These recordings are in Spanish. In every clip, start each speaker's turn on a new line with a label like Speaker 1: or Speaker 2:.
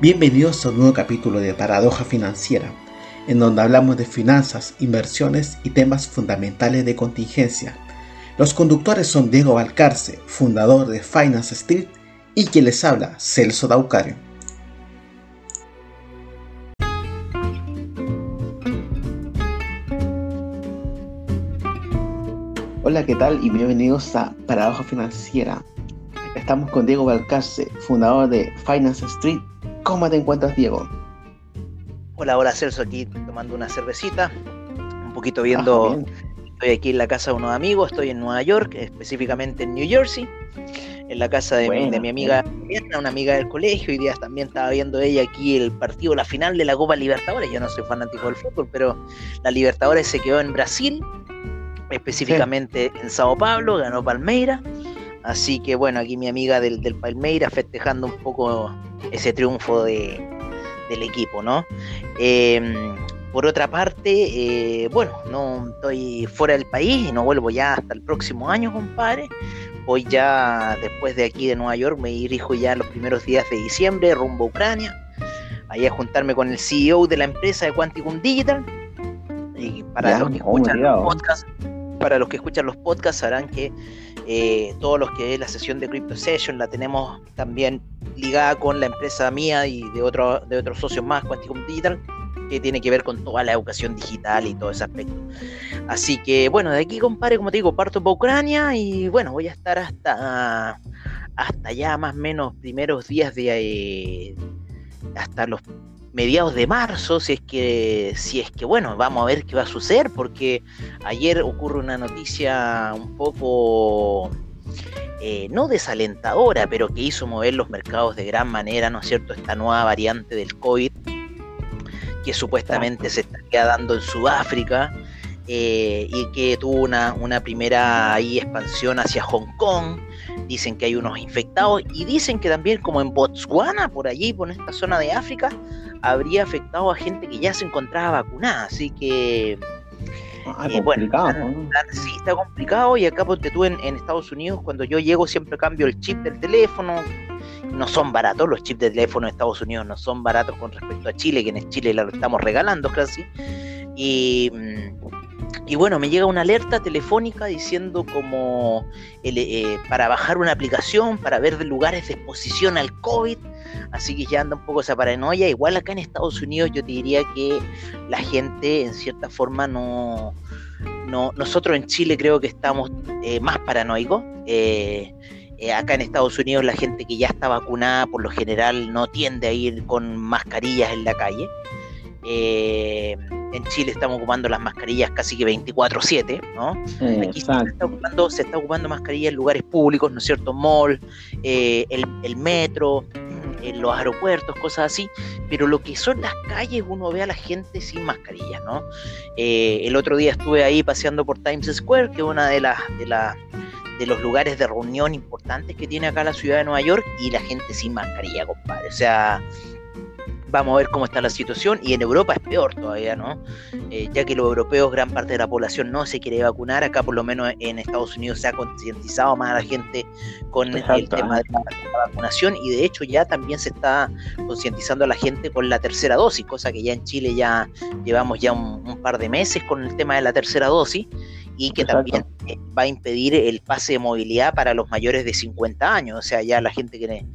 Speaker 1: Bienvenidos a un nuevo capítulo de Paradoja Financiera, en donde hablamos de finanzas, inversiones y temas fundamentales de contingencia. Los conductores son Diego Valcarce, fundador de Finance Street, y quien les habla, Celso Daucario. Hola, ¿qué tal? Y bienvenidos a Paradoja Financiera. Estamos con Diego Valcarce, fundador de Finance Street ¿Cómo te encuentras, Diego?
Speaker 2: Hola, hola Celso, aquí tomando una cervecita, un poquito viendo, ah, estoy aquí en la casa de unos amigos, estoy en Nueva York, específicamente en New Jersey, en la casa de, mi, amiga, una amiga del colegio, y día también estaba viendo ella aquí el partido, la final de la Copa Libertadores, yo no soy fanático del fútbol, pero la Libertadores se quedó en Brasil, específicamente en Sao Paulo, ganó Palmeira, Así que bueno, aquí mi amiga del, del Palmeiras festejando un poco ese triunfo de, del equipo, ¿no? Em, por otra parte, eh, bueno, no estoy fuera del país y no vuelvo ya hasta el próximo año, compadre. Hoy ya, después de aquí de Nueva York, me dirijo ya los primeros días de diciembre rumbo a Ucrania, ahí a juntarme con el CEO de la empresa de Quanticum Digital. Y para los que escuchan los podcasts, para los que escuchan los podcasts sabrán que eh, todos los que es la sesión de Crypto Session la tenemos también ligada con la empresa mía y de, otro, de otros socios más, Quanticum Digital, que tiene que ver con toda la educación digital y todo ese aspecto. Así que bueno, de aquí, compadre, como te digo, parto para Ucrania y bueno, voy a estar hasta, hasta ya más o menos primeros días de... Eh, hasta los mediados de marzo, si es que, si es que, bueno, vamos a ver qué va a suceder, porque ayer ocurre una noticia un poco eh, no desalentadora, pero que hizo mover los mercados de gran manera, ¿no es cierto? Esta nueva variante del COVID, que supuestamente se estaría dando en Sudáfrica. Eh, y que tuvo una, una primera ahí expansión hacia Hong Kong, dicen que hay unos infectados y dicen que también como en Botswana, por allí, por esta zona de África, habría afectado a gente que ya se encontraba vacunada. Así que...
Speaker 1: Ah, eh, complicado,
Speaker 2: sí, está complicado y acá porque tú en, Estados Unidos, cuando yo llego siempre cambio el chip del teléfono, no son baratos, los chips de teléfono de Estados Unidos no son baratos con respecto a Chile, que en Chile lo estamos regalando casi. Y, mm, y bueno, me llega una alerta telefónica diciendo como eh, para bajar una aplicación, para ver lugares de exposición al COVID. Así que ya anda un poco esa paranoia. Igual acá en Estados Unidos yo te diría que la gente en cierta forma no... no nosotros en Chile creo que estamos eh, más paranoicos. Eh, acá en Estados Unidos la gente que ya está vacunada por lo general no tiende a ir con mascarillas en la calle. Eh, en Chile estamos ocupando las mascarillas casi que 24/7, ¿no? Aquí se está, ocupando, se está ocupando mascarillas en lugares públicos, ¿no es cierto? Mall, eh, el, metro, en los aeropuertos, cosas así, pero lo que son las calles uno ve a la gente sin mascarillas, ¿no? Eh, el otro día estuve ahí paseando por Times Square, que es una de las de de los lugares de reunión importantes que tiene acá la ciudad de Nueva York y la gente sin mascarilla, compadre. O sea, Vamos a ver cómo está la situación y en Europa es peor todavía, ¿no? Eh, ya que los europeos, gran parte de la población no se quiere vacunar, acá por lo menos en Estados Unidos se ha concientizado más a la gente con el tema de la, vacunación y de hecho ya también se está concientizando a la gente con la tercera dosis, cosa que ya en Chile ya llevamos ya un, par de meses con el tema de la tercera dosis y que también eh, va a impedir el pase de movilidad para los mayores de 50 años, o sea, ya la gente que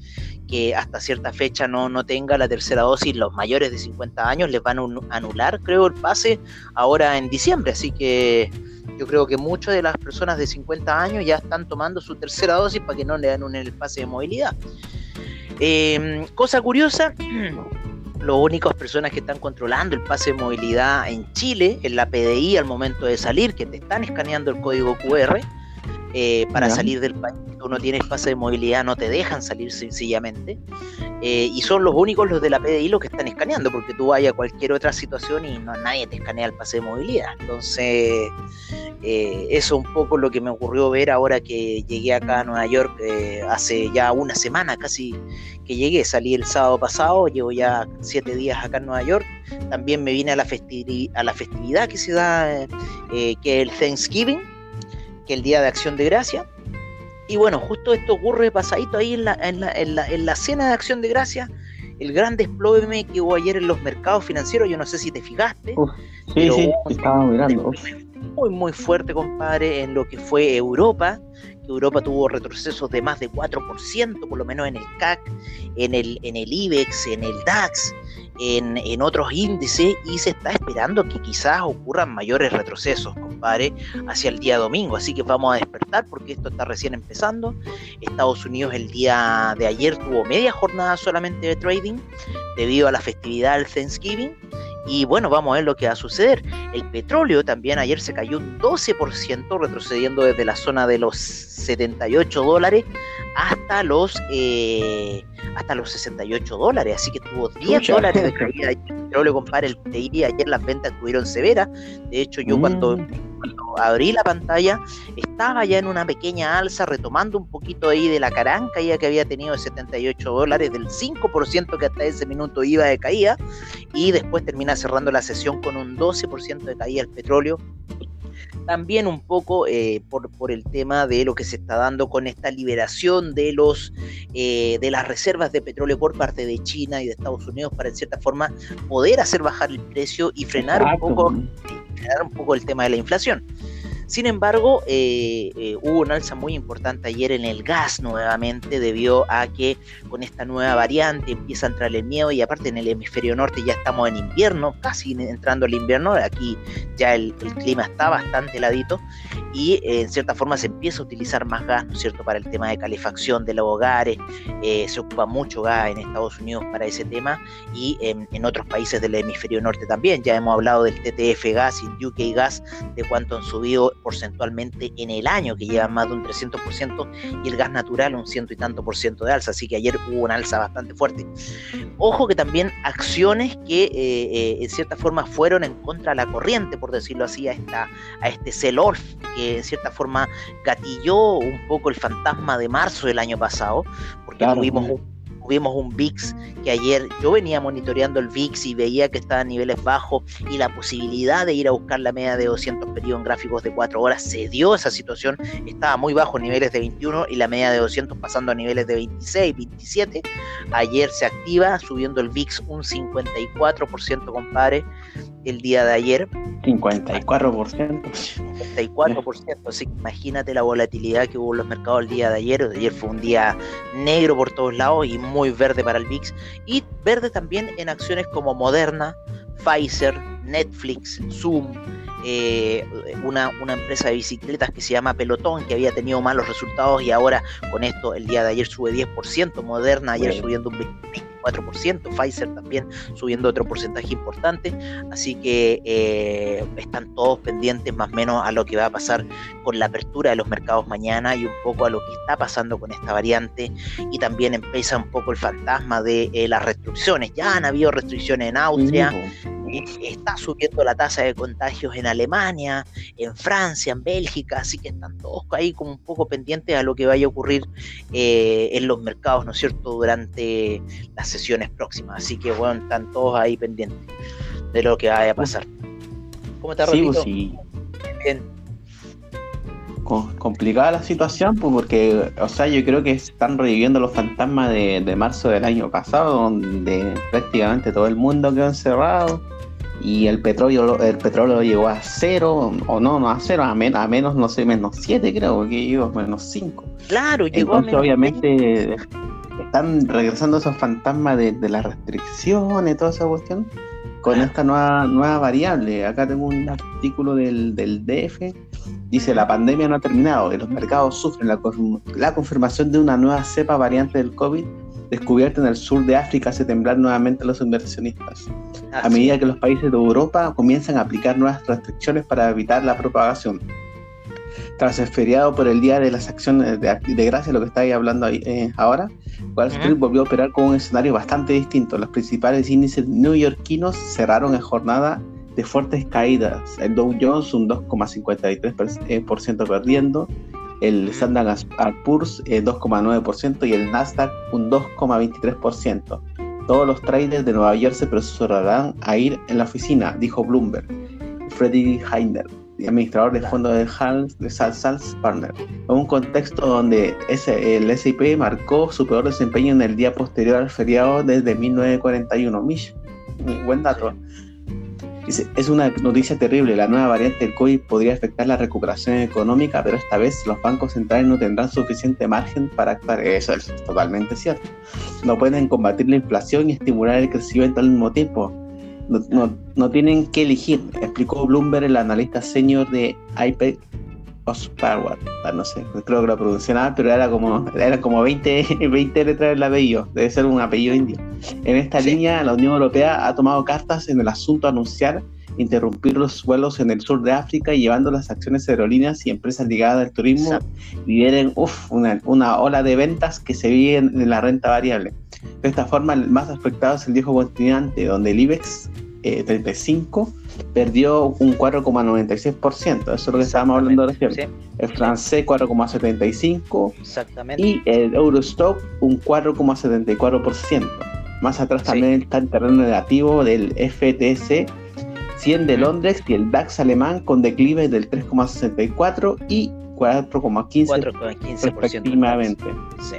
Speaker 2: que hasta cierta fecha no, no tenga la tercera dosis, los mayores de 50 años les van a anular, creo, el pase ahora en diciembre. Así que yo creo que muchas de las personas de 50 años ya están tomando su tercera dosis para que no le den el pase de movilidad. Em, cosa curiosa, las únicas personas que están controlando el pase de movilidad en Chile, en la PDI al momento de salir, que te están escaneando el código QR, eh, para salir del país. Tú no tienes pase de movilidad, no te dejan salir sencillamente. Eh, y son los únicos los de la PDI los que están escaneando, porque tú vayas a cualquier otra situación y no nadie te escanea el pase de movilidad. Entonces, eh, eso es un poco lo que me ocurrió ver ahora que llegué acá a Nueva York hace ya una semana casi que llegué. Salí el sábado pasado, llevo ya siete días acá en Nueva York. También me vine a la, a la festividad que se da, que es el Thanksgiving que el Día de Acción de Gracia. Y bueno, justo esto ocurre pasadito ahí en la, en la, en la, cena de Acción de Gracia. el gran desplome que hubo ayer en los mercados financieros, yo no sé si te fijaste.
Speaker 1: sí, sí, estaba mirando.
Speaker 2: Muy, muy fuerte, compadre, en lo que fue Europa. Europa tuvo retrocesos de más de 4%, por lo menos en el CAC, en el, en el IBEX, en el DAX en, otros índices y se está esperando que quizás ocurran mayores retrocesos, compadre, hacia el día domingo. Así que vamos a despertar porque esto está recién empezando. Estados Unidos el día de ayer tuvo media jornada solamente de trading debido a la festividad del Thanksgiving. Y bueno, vamos a ver lo que va a suceder. El petróleo también ayer se cayó un 12%, retrocediendo desde la zona de los 78 dólares hasta los eh, hasta los 68 dólares, así que tuvo 10 dólares de caída. El petróleo, compadre, el TI ayer las ventas estuvieron severas, de hecho yo cuando, mm. cuando, abrí la pantalla estaba ya en una pequeña alza, retomando un poquito ahí de la caranca ya que había tenido de 78 dólares, del 5% que hasta ese minuto iba de caída, y después termina cerrando la sesión con un 12% de caída el petróleo, también un poco eh, por, por, el tema de lo que se está dando con esta liberación de los eh, de las reservas de petróleo por parte de China y de Estados Unidos para en cierta forma poder hacer bajar el precio y frenar un poco frenar un poco el tema de la inflación. Sin embargo, eh, eh, hubo un alza muy importante ayer en el gas nuevamente, debido a que con esta nueva variante empieza a entrar el miedo y aparte en el hemisferio norte ya estamos en invierno, casi entrando al invierno, aquí ya el, clima está bastante heladito y eh, en cierta forma se empieza a utilizar más gas, ¿no es cierto?, para el tema de calefacción de los hogares, se ocupa mucho gas en Estados Unidos para ese tema y en, en, otros países del hemisferio norte también, ya hemos hablado del TTF gas y UK gas, de cuánto han subido porcentualmente en el año, que lleva más de un 300%, y el gas natural un ciento y tanto por ciento de alza, así que ayer hubo una alza bastante fuerte. Ojo que también acciones que eh, eh, en cierta forma fueron en contra de la corriente, por decirlo así, a, esta, a este sell-off, que en cierta forma gatilló un poco el fantasma de marzo del año pasado, porque tuvimos un tuvimos un VIX que ayer yo venía monitoreando el VIX y veía que estaba a niveles bajos y la posibilidad de ir a buscar la media de 200 periodos en gráficos de 4 horas se dio esa situación, estaba muy bajo niveles de 21 y la media de 200 pasando a niveles de 26, 27. Ayer se activa subiendo el VIX un 54%, compadre, el día de ayer.
Speaker 1: 54%.
Speaker 2: 54%, así que imagínate la volatilidad que hubo en los mercados el día de ayer. Ayer fue un día negro por todos lados y muy verde para el VIX. Y verde también en acciones como Moderna, Pfizer, Netflix, Zoom, eh, una, una, empresa de bicicletas que se llama Pelotón, que había tenido malos resultados y ahora con esto el día de ayer sube 10%, Moderna ayer subiendo un 24%, Pfizer también subiendo otro porcentaje importante, así que eh, están todos pendientes más o menos a lo que va a pasar con la apertura de los mercados mañana y un poco a lo que está pasando con esta variante y también empieza un poco el fantasma de eh, las restricciones, ya han habido restricciones en Austria está subiendo la tasa de contagios en Alemania, en Francia, en Bélgica, así que están todos ahí como un poco pendientes a lo que vaya a ocurrir eh, en los mercados, ¿no es cierto?, durante las sesiones próximas. Así que, bueno, están todos ahí pendientes de lo que vaya a pasar.
Speaker 1: ¿Cómo está, sí, pues sí. Bien complicada la situación, pues porque, o sea, yo creo que están reviviendo los fantasmas de, de, marzo del año pasado, donde prácticamente todo el mundo quedó encerrado y el petróleo el petróleo llegó a cero, o no, no a cero, a, menos, no sé, menos siete creo que llegó, menos cinco.
Speaker 2: Claro, llegó
Speaker 1: Entonces, obviamente están regresando esos fantasmas de, de las restricciones, toda esa cuestión, con esta nueva, nueva variable. Acá tengo un artículo del, del DF, dice, la pandemia no ha terminado y los mercados sufren la, la confirmación de una nueva cepa variante del COVID descubierta en el sur de África hace temblar nuevamente a los inversionistas. a medida que los países de Europa comienzan a aplicar nuevas restricciones para evitar la propagación. Tras el feriado por el Día de las Acciones de, de Gracia, lo que estáis hablando ahí, eh, ahora, Wall Street volvió a operar con un escenario bastante distinto. Los principales índices neoyorquinos cerraron en jornada de fuertes caídas. El Dow Jones un 2,53% eh, perdiendo, el Standard Poor's 2,9% eh, y el Nasdaq un 2,23%. Todos los traders de Nueva York se apresurarán a ir en la oficina, dijo Bloomberg. Freddie Heiner, administrador de fondos de, Hals, de Sals Partner, en un contexto donde el SIP marcó su peor desempeño en el día posterior al feriado desde 1941. Mish, buen dato. Es una noticia terrible. La nueva variante del COVID podría afectar la recuperación económica, pero esta vez los bancos centrales no tendrán suficiente margen para actuar. Eso es totalmente cierto. No pueden combatir la inflación y estimular el crecimiento al mismo tiempo no, no, tienen que elegir, explicó Bloomberg, el analista senior de iPad Osparward. Ah, no sé, creo que lo pronunciaba, pero era como, era como 20, 20 letras del apellido, debe ser un apellido indio. En esta línea, la Unión Europea ha tomado cartas en el asunto anunciar interrumpir los vuelos en el sur de África y llevando las acciones aerolíneas y empresas ligadas al turismo lideren uf, una, una, ola de ventas que se viven en la renta variable. De esta forma, el más afectado es el viejo continente, donde el IBEX 35 eh, perdió un 4,96%. Eso es lo que estábamos hablando recién. El francés 4,75%.
Speaker 2: Exactamente.
Speaker 1: Y el Eurostock un 4,74%. Más atrás también está el terreno negativo del FTC 100 de Londres y el DAX alemán con declive del 3,64 y 4,15% respectivamente. Sí.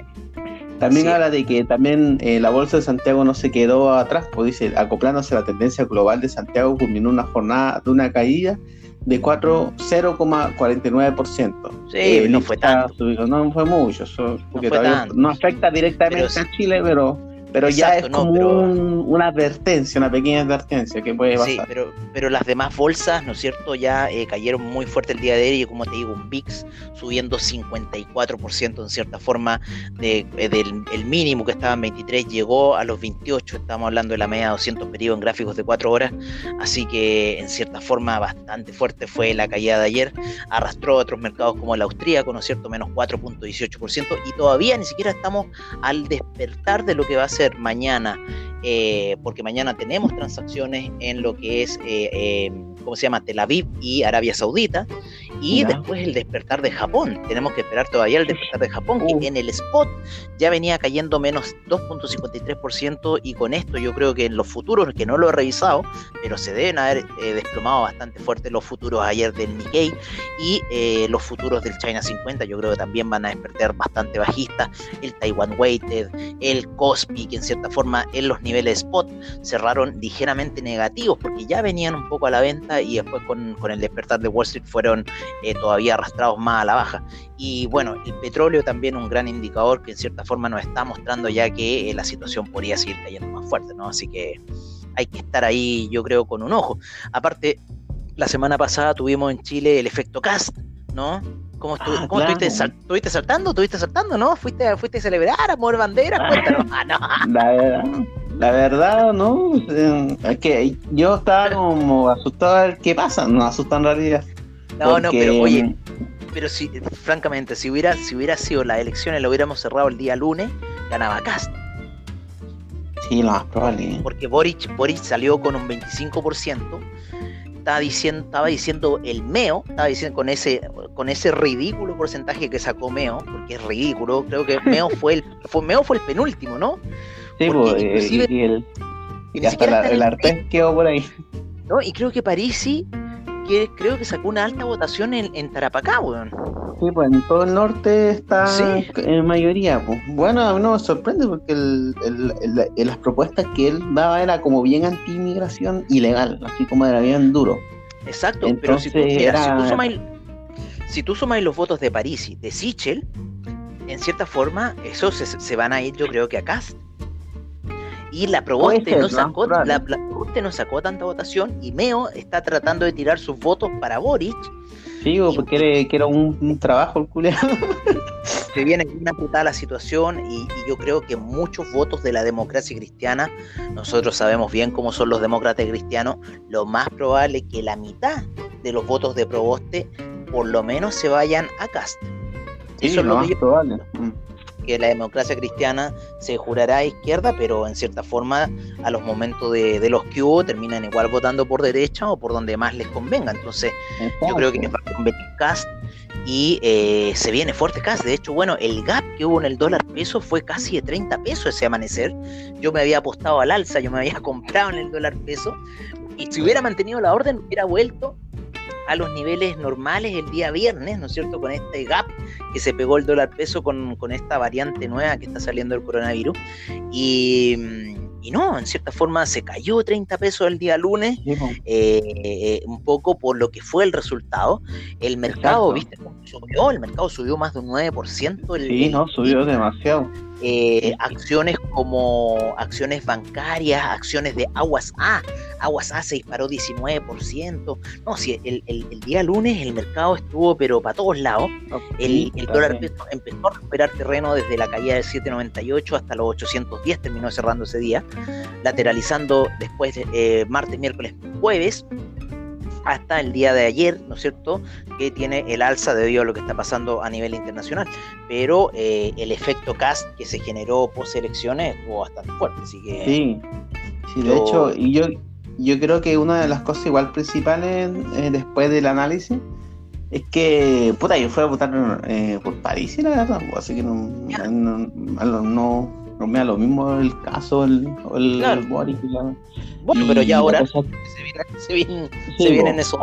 Speaker 1: También habla de que también eh, la bolsa de Santiago no se quedó atrás, pues dice, acoplándose a la tendencia global de Santiago, culminó una jornada de una caída de 0,49%.
Speaker 2: Sí, eh, no fue tanto.
Speaker 1: No fue mucho, no, afecta directamente a Chile, pero pero ya es como una advertencia, una pequeña advertencia que puede pasar. Sí,
Speaker 2: pero, pero las demás bolsas, ¿no es cierto?, ya eh, cayeron muy fuerte el día de hoy, y como te digo, un VIX subiendo 54% en cierta forma, de, eh, del el mínimo que estaba en 23 llegó a los 28, estamos hablando de la media de 200 periodos en gráficos de 4 horas, así que en cierta forma bastante fuerte fue la caída de ayer, arrastró a otros mercados como el austríaco, ¿no es cierto?, menos 4.18%, y todavía ni siquiera estamos al despertar de lo que va a ser mañana, eh, porque mañana tenemos transacciones en lo que es, eh, eh, ¿cómo se llama? Tel Aviv y Arabia Saudita, y después el despertar de Japón. Tenemos que esperar todavía el despertar de Japón, que en el spot. Ya venía cayendo menos 2.53%, y con esto yo creo que en los futuros, que no lo he revisado, pero se deben haber desplomado bastante fuerte los futuros ayer del Nikkei y los futuros del China 50, yo creo que también van a despertar bastante bajistas, el Taiwan Weighted, el Kospi, en cierta forma en los niveles spot cerraron ligeramente negativos porque ya venían un poco a la venta y después con, el despertar de Wall Street fueron eh, todavía arrastrados más a la baja. Y bueno, el petróleo también un gran indicador que en cierta forma nos está mostrando ya que eh, la situación podría seguir cayendo más fuerte, ¿no? Así que hay que estar ahí, yo creo, con un ojo. Aparte, la semana pasada tuvimos en Chile el efecto cast, ¿no? ¿Cómo, ah, estuviste, saltando? ¿Estuviste saltando, no? ¿Fuiste, fuiste a celebrar, a mover banderas? Ah, Cuéntanos. Ah, no.
Speaker 1: La verdad, la verdad, no. Es que yo estaba como asustado a ver qué pasa. No asusta en realidad.
Speaker 2: No, no, pero oye, pero si, francamente, si hubiera, si hubiera sido las elecciones, lo hubiéramos cerrado el día lunes, ganaba Cast.
Speaker 1: Sí, lo más probable.
Speaker 2: Porque Boric, Boric salió con un 25%, estaba diciendo, estaba diciendo el Meo, estaba diciendo con ese, con ese ridículo porcentaje que sacó Meo, porque es ridículo, creo que Meo fue el, fue, Meo fue el penúltimo, ¿no?
Speaker 1: Sí, pues, inclusive, y, el, y, hasta el Artés quedó por ahí.
Speaker 2: ¿no? Y creo que Parisi que creo que sacó una alta votación en, en Tarapacá, weón.
Speaker 1: Sí, pues en todo el norte está en mayoría. Pues. Bueno, a mí no me sorprende porque el, el, las propuestas que él daba era como bien anti-inmigración ilegal, así como era bien duro.
Speaker 2: Exacto, pero si tú, era... si tú, sumas, los votos de París y de Sichel, en cierta forma, esos se, se, van a ir, yo creo que a Cast. Y la Proboste no, sacó, la, no sacó tanta votación y Meo está tratando de tirar sus votos para Boric.
Speaker 1: Sí, porque era, un, trabajo el culero.
Speaker 2: Se viene una putada la situación y, yo creo que muchos votos de la democracia cristiana, nosotros sabemos bien cómo son los demócratas cristianos, lo más probable es que la mitad de los votos de Proboste por lo menos se vayan a Cast.
Speaker 1: Eso es lo, más probable. Mm
Speaker 2: que la democracia cristiana se jurará a izquierda, pero en cierta forma a los momentos de, los que hubo terminan igual votando por derecha o por donde más les convenga. Entonces yo creo que va a convenir Cast y eh, se viene fuerte Cast. De hecho, bueno, el gap que hubo en el dólar peso fue casi de 30 pesos ese amanecer. Yo me había apostado al alza, yo me había comprado en el dólar peso y si hubiera mantenido la orden hubiera vuelto a los niveles normales el día viernes, ¿no es cierto? Con este gap que se pegó el dólar peso con, con esta variante nueva que está saliendo del coronavirus. Y y no, en cierta forma se cayó 30 pesos el día lunes, eh, un poco por lo que fue el resultado. El mercado, ¿viste subió? El mercado subió más de un 9%. El,
Speaker 1: sí, no, subió demasiado.
Speaker 2: Eh, acciones como acciones bancarias, acciones de Aguas A. Aguas A se disparó 19%. No, si el, el, día lunes el mercado estuvo, pero para todos lados. el, dólar empezó, a recuperar terreno desde la caída del 798 hasta los 810, terminó cerrando ese día, lateralizando después eh, martes, miércoles, jueves hasta el día de ayer, ¿no es cierto?, que tiene el alza debido a lo que está pasando a nivel internacional. Pero eh, el efecto cast que se generó post elecciones estuvo bastante fuerte, así que...
Speaker 1: Sí, sí de hecho, y yo, yo creo que una de las cosas igual principales eh, después del análisis es que, puta, yo fui a votar eh, por París, la verdad, pues, así que no, no, no, me da lo mismo el caso, el, el,
Speaker 2: Boris. Bueno, pero ya ahora se viene, se viene, en eso.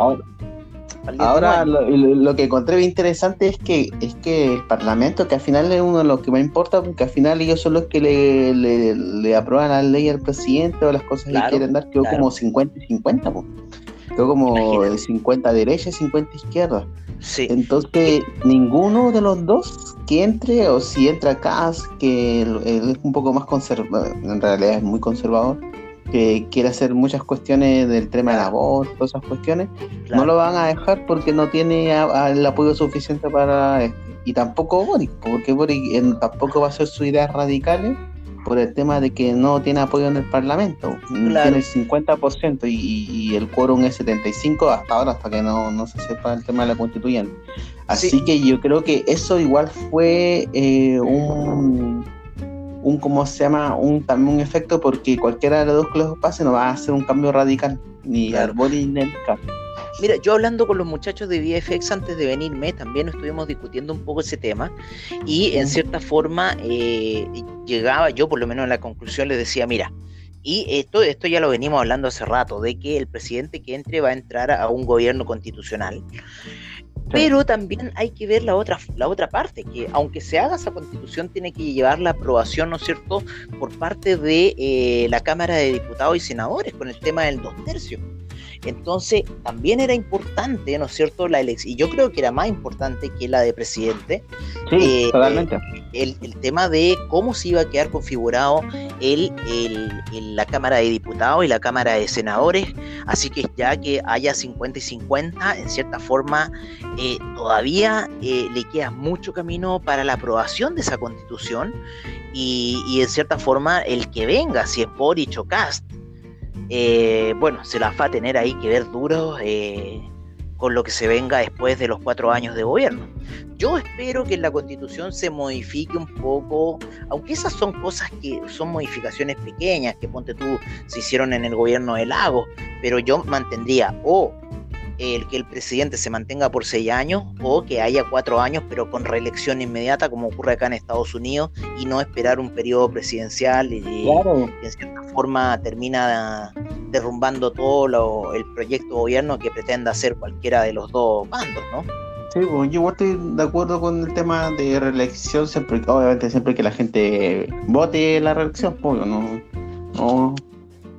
Speaker 1: Ahora, lo, que encontré bien interesante es que es que el Parlamento, que al final es uno de los que más importa, porque al final ellos son los que le, le, aprueban la ley al presidente o las cosas que quieren dar, quedó como 50 y 50, quedó como 50 derecha y 50 izquierda. Sí. Entonces, ninguno de los dos que entre, o si entra acá, que él es un poco más conservador, en realidad es muy conservador, que quiere hacer muchas cuestiones del tema del aborto, todas esas cuestiones, no lo van a dejar porque no tiene el apoyo suficiente para esto. Y tampoco Boric, porque Boric tampoco va a hacer sus ideas radicales por el tema de que no tiene apoyo en el Parlamento. Tiene el 50% y, y, el quórum es 75% hasta ahora, hasta que no, no se sepa el tema de la constituyente. Así que yo creo que eso igual fue eh, un un ¿cómo se llama? un también un efecto porque cualquiera de los dos que los pase no va a hacer un cambio radical, ni al body ni al
Speaker 2: Mira, yo hablando con los muchachos de VFX antes de venirme, también estuvimos discutiendo un poco ese tema y en cierta forma eh, llegaba yo por lo menos a la conclusión les decía, mira, y esto, esto ya lo venimos hablando hace rato, de que el presidente que entre va a entrar a un gobierno constitucional. Pero también hay que ver la otra, la otra parte, que aunque se haga esa constitución, tiene que llevar la aprobación, ¿no es cierto?, por parte de eh, la Cámara de Diputados y Senadores con el tema del dos tercios. Entonces, también era importante, ¿no es cierto?, la elección, y yo creo que era más importante que la de presidente.
Speaker 1: Sí, eh, totalmente.
Speaker 2: El, tema de cómo se iba a quedar configurado el, la Cámara de Diputados y la Cámara de Senadores. Así que ya que haya 50 y 50, en cierta forma, eh, todavía eh, le queda mucho camino para la aprobación de esa constitución. Y, y en cierta forma, el que venga, si es Boric o Cast, eh, bueno, se las va a tener ahí que ver duro eh, con lo que se venga después de los cuatro años de gobierno. Yo espero que la constitución se modifique un poco, aunque esas son cosas que son modificaciones pequeñas, que ponte tú, se hicieron en el gobierno de Lago, pero yo mantendría o el que el presidente se mantenga por seis años o que haya cuatro años pero con reelección inmediata como ocurre acá en Estados Unidos y no esperar un periodo presidencial y, que en cierta forma termina derrumbando todo el proyecto de gobierno que pretenda hacer cualquiera de los dos bandos, ¿no?
Speaker 1: Sí, pues, yo estoy de acuerdo con el tema de reelección, siempre, obviamente siempre que la gente vote la reelección, pues, no, no,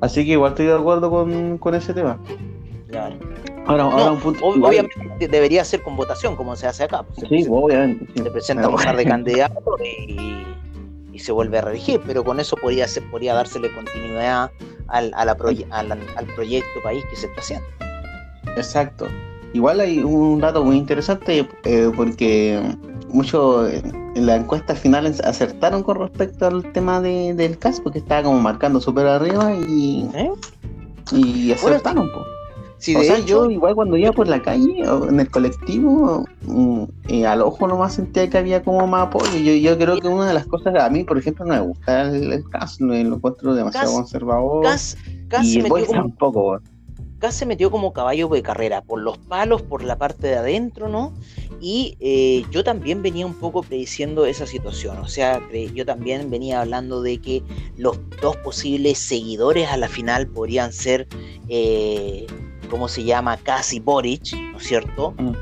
Speaker 1: así que igual estoy de acuerdo con, con ese tema.
Speaker 2: Claro. Ahora, un punto, obviamente debería ser con votación, como se hace acá.
Speaker 1: Pues, sí, obviamente.
Speaker 2: Se presenta un par de candidatos y, se vuelve a reelegir, pero con eso podría, ser, podría dársele continuidad al, al, proyecto país que se está haciendo.
Speaker 1: Exacto. Igual hay un dato muy interesante eh, porque muchos en la encuesta final acertaron con respecto al tema de, del caso, porque estaba como marcando súper arriba y, ¿Eh? y acertaron. Bueno, o sea, yo igual cuando iba por la calle o en el colectivo, mm, eh, al ojo nomás sentía que había como más apoyo. Yo, yo creo que una de las cosas, a mí, por ejemplo, no me gusta el, el caso, lo encuentro demasiado conservador. y el como, tampoco.
Speaker 2: Gas se metió como caballo de carrera, por los palos, por la parte de adentro, ¿no? Y eh, yo también venía un poco prediciendo esa situación, o sea, yo también venía hablando de que los dos posibles seguidores a la final podrían ser... Eh, ¿cómo se llama? Casi Boric, ¿no es cierto? Mm.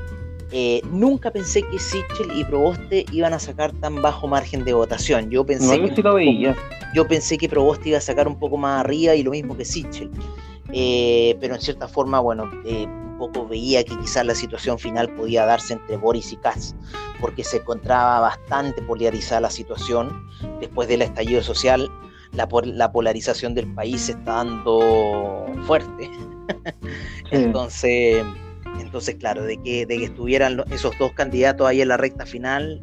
Speaker 2: Eh, nunca pensé que Sichel y Proboste iban a sacar tan bajo margen de votación. Yo pensé, que, yo pensé que Proboste iba a sacar un poco más arriba y lo mismo que Sichel. Eh, pero en cierta forma, bueno, eh, un poco veía que quizás la situación final podía darse entre Boris y Katz, porque se encontraba bastante polarizada la situación después del estallido social. La, la polarización del país se está dando fuerte. Entonces entonces, claro, de que, de que estuvieran esos dos candidatos ahí en la recta final,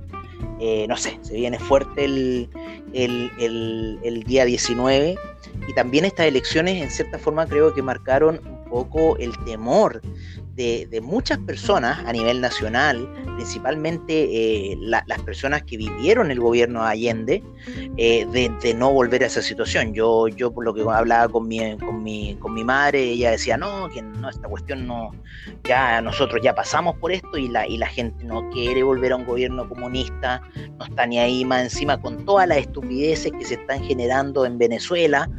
Speaker 2: eh, no sé, se viene fuerte el, el, día 19. Y también estas elecciones, en cierta forma, creo que marcaron poco el temor de, muchas personas a nivel nacional, principalmente eh, las personas que vivieron el gobierno de Allende, eh, de, no volver a esa situación. Yo, yo por lo que hablaba con mi, con mi, con mi madre, ella decía, no, que no, esta cuestión no, ya nosotros ya pasamos por esto y la, y la gente no quiere volver a un gobierno comunista, no está ni ahí más encima con todas las estupideces que se están generando en Venezuela.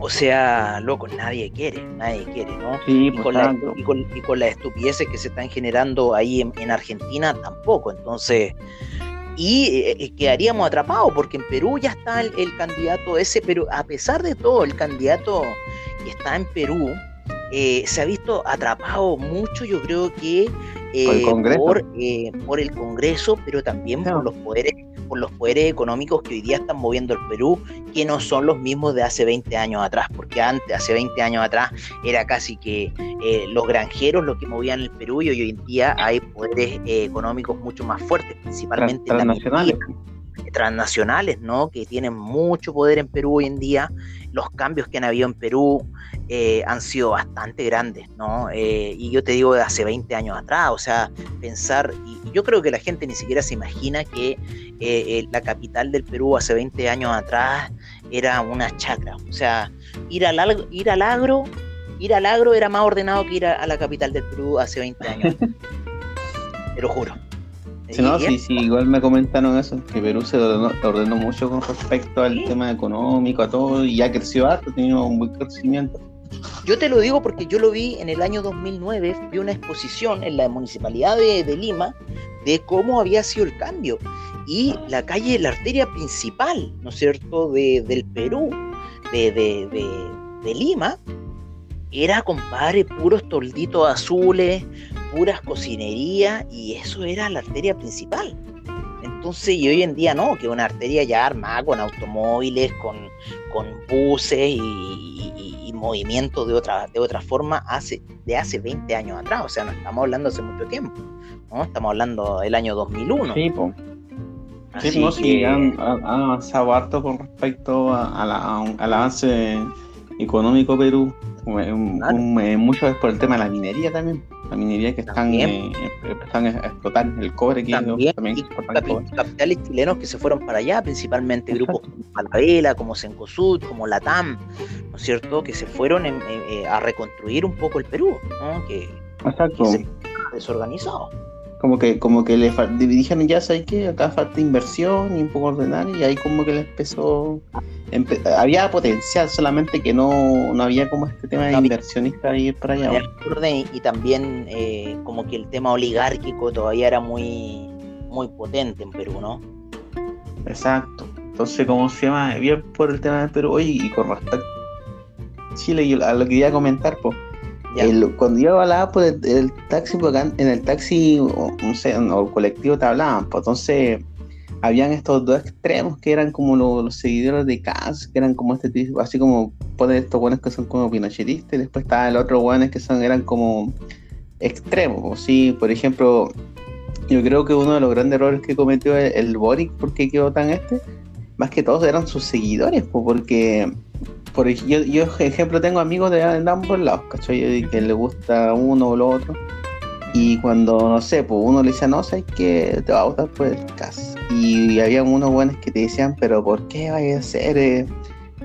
Speaker 2: O sea, loco, nadie quiere, nadie quiere, ¿no?
Speaker 1: Sí,
Speaker 2: y, con la, y, con, y, con las estupideces que se están generando ahí en, Argentina tampoco. Entonces, y eh, eh, quedaríamos atrapados porque en Perú ya está el, candidato ese, pero a pesar de todo, el candidato que está en Perú eh, se ha visto atrapado mucho, yo creo que por, por, el Congreso, pero también por los poderes por los poderes económicos que hoy día están moviendo el Perú, que no son los mismos de hace 20 años atrás, porque antes, hace 20 años atrás, era casi que eh, los granjeros los que movían el Perú y hoy en día hay poderes eh, económicos mucho más fuertes, principalmente
Speaker 1: transnacionales.
Speaker 2: Transnacionales, ¿no? Que tienen mucho poder en Perú hoy en día. Los cambios que han habido en Perú eh, han sido bastante grandes, ¿no? y yo te digo de hace 20 años atrás, o sea, pensar, y yo creo que la gente ni siquiera se imagina que eh, eh, la capital del Perú hace 20 años atrás era una chacra. O sea, ir al, ir al agro, ir al agro era más ordenado que ir a, la capital del Perú hace 20 años. Te lo juro.
Speaker 1: Sí, no, sí, sí, igual me comentaron eso, que Perú se ordenó, mucho con respecto al tema económico, a todo, y ya creció harto, ha tenido un buen crecimiento.
Speaker 2: Yo te lo digo porque yo lo vi en el año 2009, vi una exposición en la municipalidad de, de Lima de cómo había sido el cambio y la calle, la arteria principal, ¿no es cierto?, de, del Perú, de, de, de, Lima, era, compadre, puros tolditos azules, puras cocinerías, y eso era la arteria principal. Entonces, y hoy en día no, que una arteria ya armada con automóviles, con, con buses y, y, movimiento de otra, de otra forma hace, de hace 20 años atrás. O sea, no estamos hablando hace mucho tiempo, ¿no? Estamos hablando del año 2001.
Speaker 1: Sí, pues. Sí, no, sí, han, avanzado harto con respecto al avance económico Perú, mucho es por el tema de la minería también, la minería que están, eh, a explotar el cobre aquí
Speaker 2: también, capitales chilenos que se fueron para allá, principalmente grupos como Falabella, como Cencosud, como Latam, ¿no es cierto? Que se fueron eh, a reconstruir un poco el Perú, ¿no? Que,
Speaker 1: Exacto. que
Speaker 2: se desorganizado
Speaker 1: como que como que le dijeron ya sabes que acá falta inversión y un poco ordenar y ahí como que le empezó había potencial solamente que no, no había como este tema de inversionista ir para allá.
Speaker 2: y, también eh, como que el tema oligárquico todavía era muy muy potente en Perú no
Speaker 1: exacto. Entonces como se llama bien por el tema de Perú. Oye y con respecto a Chile yo a lo que quería comentar pues cuando yo hablaba por el, taxi, en el taxi, o, no sé, o el colectivo te hablaban, pues entonces habían estos dos extremos que eran como los, seguidores de Cas, que eran como este tipo, así como ponen estos buenos que son como pinochetistas, y después estaban los otros buenos que son, eran como extremos, pues, sí, por ejemplo, yo creo que uno de los grandes errores que cometió el, el Boric, porque quedó tan este, más que todos eran sus seguidores, pues porque por yo, yo ejemplo tengo amigos de, ambos lados, ¿cachai? Que le gusta uno o lo otro. Y cuando, no sé, pues uno le dice, no, sé que te va a gustar por el caso. Y, había unos buenos que te decían, pero ¿por qué vaya a ser? Eh,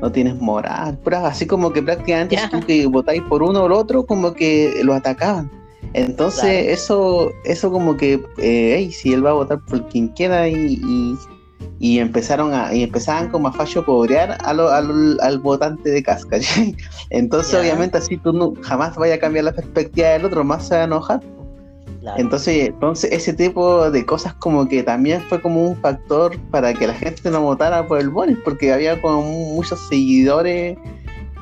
Speaker 1: no tienes moral. así como que prácticamente si tú que votáis por uno o el otro, como que lo atacaban. Entonces, eso, eso como que, eh, si él va a votar por quien quiera y, y empezaron a y empezaban como a fallo cobrear al votante de casca entonces obviamente así tú no, jamás vaya a cambiar la perspectiva del otro más se va a enojar. Entonces entonces ese tipo de cosas como que también fue como un factor para que la gente no votara por el Boris porque había como muchos seguidores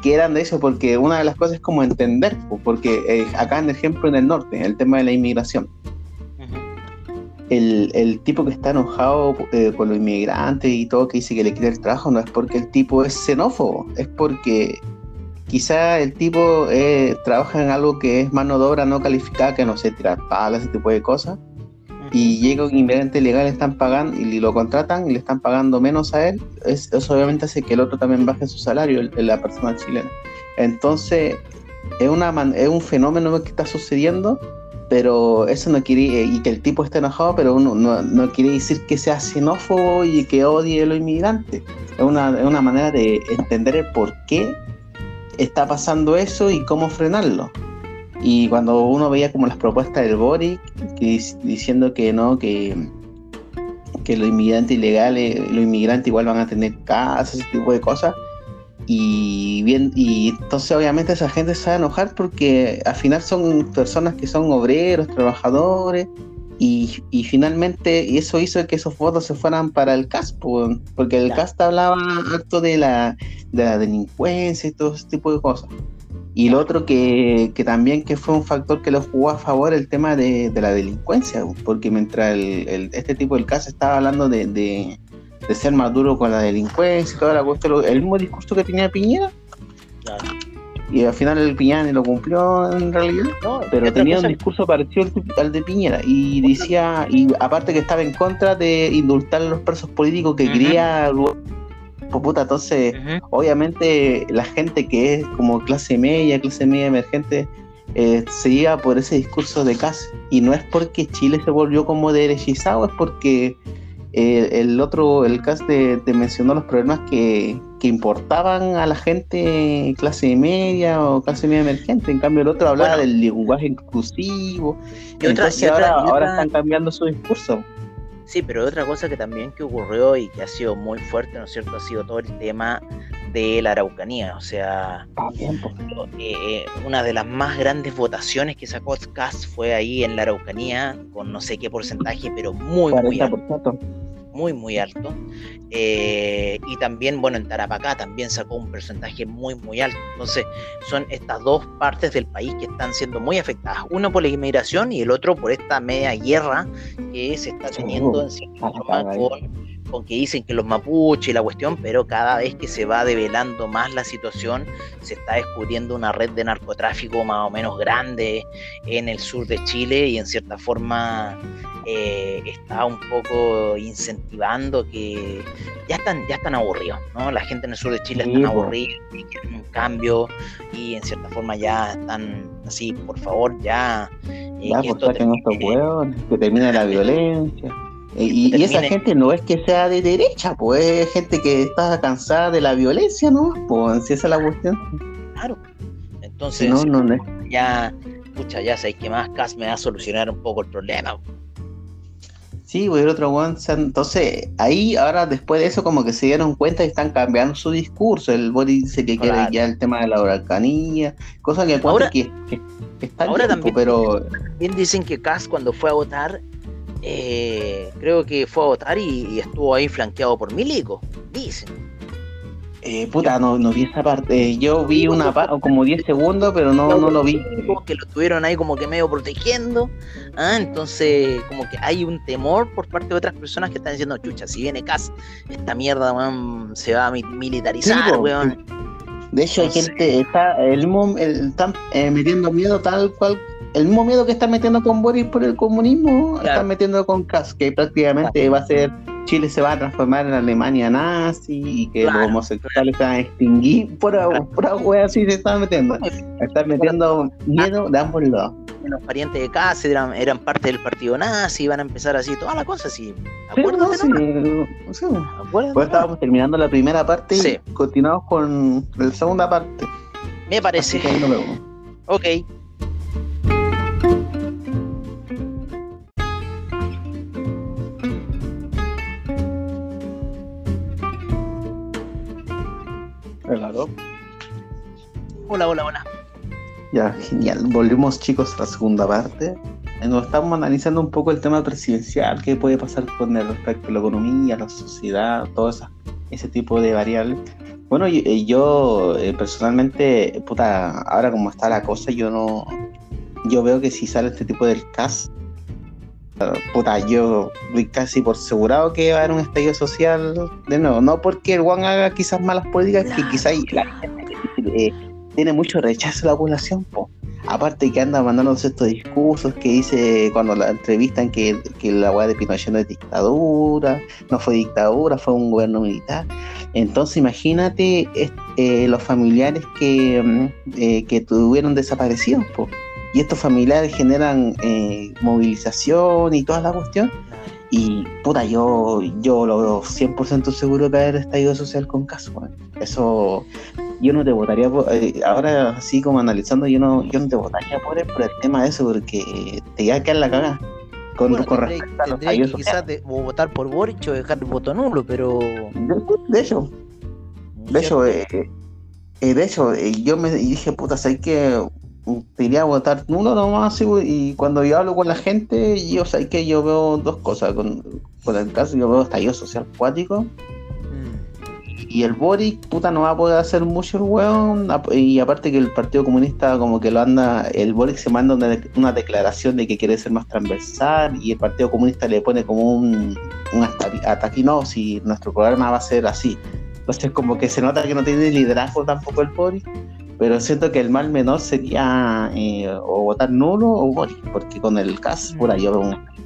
Speaker 1: que eran de eso porque una de las cosas es como entender porque eh, acá en ejemplo en el norte el tema de la inmigración el, tipo que está enojado eh, con los inmigrantes y todo, que dice que le quiere el trabajo, no es porque el tipo es xenófobo, es porque quizá el tipo eh, trabaja en algo que es mano de obra no calificada, que no sé, tirar palas, ese tipo de cosas, y llega un inmigrante legal, le están pagando y lo contratan y le están pagando menos a él, eso obviamente hace que el otro también baje su salario, la persona chilena. Entonces, es, una, es un fenómeno que está sucediendo pero eso no quiere, y que el tipo esté enojado, pero uno no, quiere decir que sea xenófobo y que odie a los inmigrantes. Es una, una manera de entender el por qué está pasando eso y cómo frenarlo. Y cuando uno veía como las propuestas del Boric, diciendo que no, que, que los inmigrantes ilegales, los inmigrantes igual van a tener casas, ese tipo de cosas, y bien y entonces obviamente esa gente se va a enojar porque al final son personas que son obreros, trabajadores y, y finalmente eso hizo que esos votos se fueran para el CAS porque el CAS hablaba harto de la, de la delincuencia y todo ese tipo de cosas. Y lo otro que, que, también que fue un factor que lo jugó a favor el tema de, de la delincuencia, porque mientras el, este tipo del CAS estaba hablando de, de ser más duro con la delincuencia y toda la cuestión, el mismo discurso que tenía Piñera. Y al final el Piñera lo cumplió en realidad, pero tenía un discurso parecido al de Piñera y decía, y aparte que estaba en contra de indultar a los presos políticos que quería pues, puta, entonces, obviamente la gente que es como clase media, clase media emergente, eh, se iba por ese discurso de casa. Y no es porque Chile se volvió como derechizado, es porque el otro, el cast te, mencionó los problemas que, importaban a la gente clase media o clase media emergente. En cambio, el otro hablaba del lenguaje inclusivo. Y Entonces ahora, ahora están cambiando su discurso.
Speaker 2: Sí, pero otra cosa que también que ocurrió y que ha sido muy fuerte, ¿no es cierto?, ha sido todo el tema de la Araucanía. O sea, eh, eh, una de las más grandes votaciones que sacó Cast fue ahí en la Araucanía, con no sé qué porcentaje, pero muy, muy alto muy, muy alto. Eh, y también, bueno, en Tarapacá también sacó un porcentaje muy, muy alto. Entonces, son estas dos partes del país que están siendo muy afectadas. Uno por la inmigración y el otro por esta media guerra que se está teniendo en cierta forma con con que dicen que los mapuches y la cuestión, pero cada vez que se va develando más la situación, se está descubriendo una red de narcotráfico más o menos grande en el sur de Chile y en cierta forma eh, está un poco incentivando que ya están, ya están aburridos, ¿no? La gente en el sur de Chile está aburrida y quieren un cambio y en cierta forma ya están así, por favor, ya.
Speaker 1: Eh, ya, que, pues, que termine la violencia. Y, esa gente no es que sea de derecha, pues es gente que está cansada de la violencia, ¿no? Pues si esa es la cuestión.
Speaker 2: Claro. Entonces, no, no, no. ya, escucha, ya sé que más CAS me va a solucionar un poco el problema.
Speaker 1: Sí, voy a ir otro one. Entonces, ahí ahora después de eso como que se dieron cuenta y están cambiando su discurso. El Boris dice que quiere ya el tema de la huracanía, cosa que ahora, que, está
Speaker 2: ahora también, pero también dicen que Cas cuando fue a votar eh, creo que fue a votar y, estuvo ahí flanqueado por Milico, dicen.
Speaker 1: Eh, puta, no, no vi esa parte. Yo vi una parte, como 10 segundos, pero no, no, lo vi.
Speaker 2: Que lo estuvieron ahí como que medio protegiendo. ¿ah? Entonces, como que hay un temor por parte de otras personas que están diciendo, chucha, si viene Cas, esta mierda se va a militarizar, weón.
Speaker 1: De hecho, hay gente, está, el, el, están eh, metiendo miedo tal cual el mismo miedo que están metiendo con Boris por el comunismo, están metiendo con Kass, que prácticamente va a ser Chile se va a transformar en Alemania nazi y que los homosexuales se van a extinguir. Por pura wea así se están metiendo. Están metiendo miedo de ambos lados.
Speaker 2: Los parientes de Kass eran, eran parte del partido nazi, van a empezar así, toda la cosa así. Acuérdate,
Speaker 1: sí, Pues estábamos terminando la primera parte y continuamos con la segunda parte.
Speaker 2: Me parece. Ok. Hola, hola, hola.
Speaker 1: Ya, genial. Volvimos chicos a la segunda parte. Nos estamos analizando un poco el tema presidencial, qué puede pasar con el respecto a la economía, la sociedad, todo ese tipo de variables. Bueno, yo, eh, personalmente, puta, ahora como está la cosa, yo no, yo veo que si sale este tipo del CAS, puta, yo doy casi por asegurado que va a haber un estallido social de nuevo. No porque el Juan haga quizás malas políticas, que quizás la eh, tiene mucho rechazo la población, po. Aparte que anda mandando estos discursos que dice cuando la entrevistan que, que la weá de Pinochet no es dictadura, no fue dictadura, fue un gobierno militar. Entonces imagínate eh, los familiares que, mm, eh, que tuvieron desaparecidos, po y estos familiares generan eh, movilización y toda la cuestión. Y puta, yo, yo lo veo 100% seguro haber estallido social con caso. Eso, yo no te votaría por, eh, ahora así como analizando, yo no, yo no te votaría por el, por el tema de eso, porque te iba a quedar la cagada.
Speaker 2: Con, con respecto a los que quizás de, votar por Boric o dejar el voto nulo, pero...
Speaker 1: De, hecho, de hecho, eh, de hecho, yo me dije, puta, sé que iría a votar uno nomás y cuando yo hablo con la gente yo sé que yo veo dos cosas con, el caso yo veo estallido social cuático mm. y el Boric puta no va a poder hacer mucho el weón y aparte que el Partido Comunista como que lo anda el Boric se manda una, declaración de que quiere ser más transversal y el Partido Comunista le pone como un, un ataque no si nuestro programa va a ser así entonces como que se nota que no tiene liderazgo tampoco el Boric pero siento que el mal menor sería eh, o votar nulo o morir, porque con el caso, por ahí yo.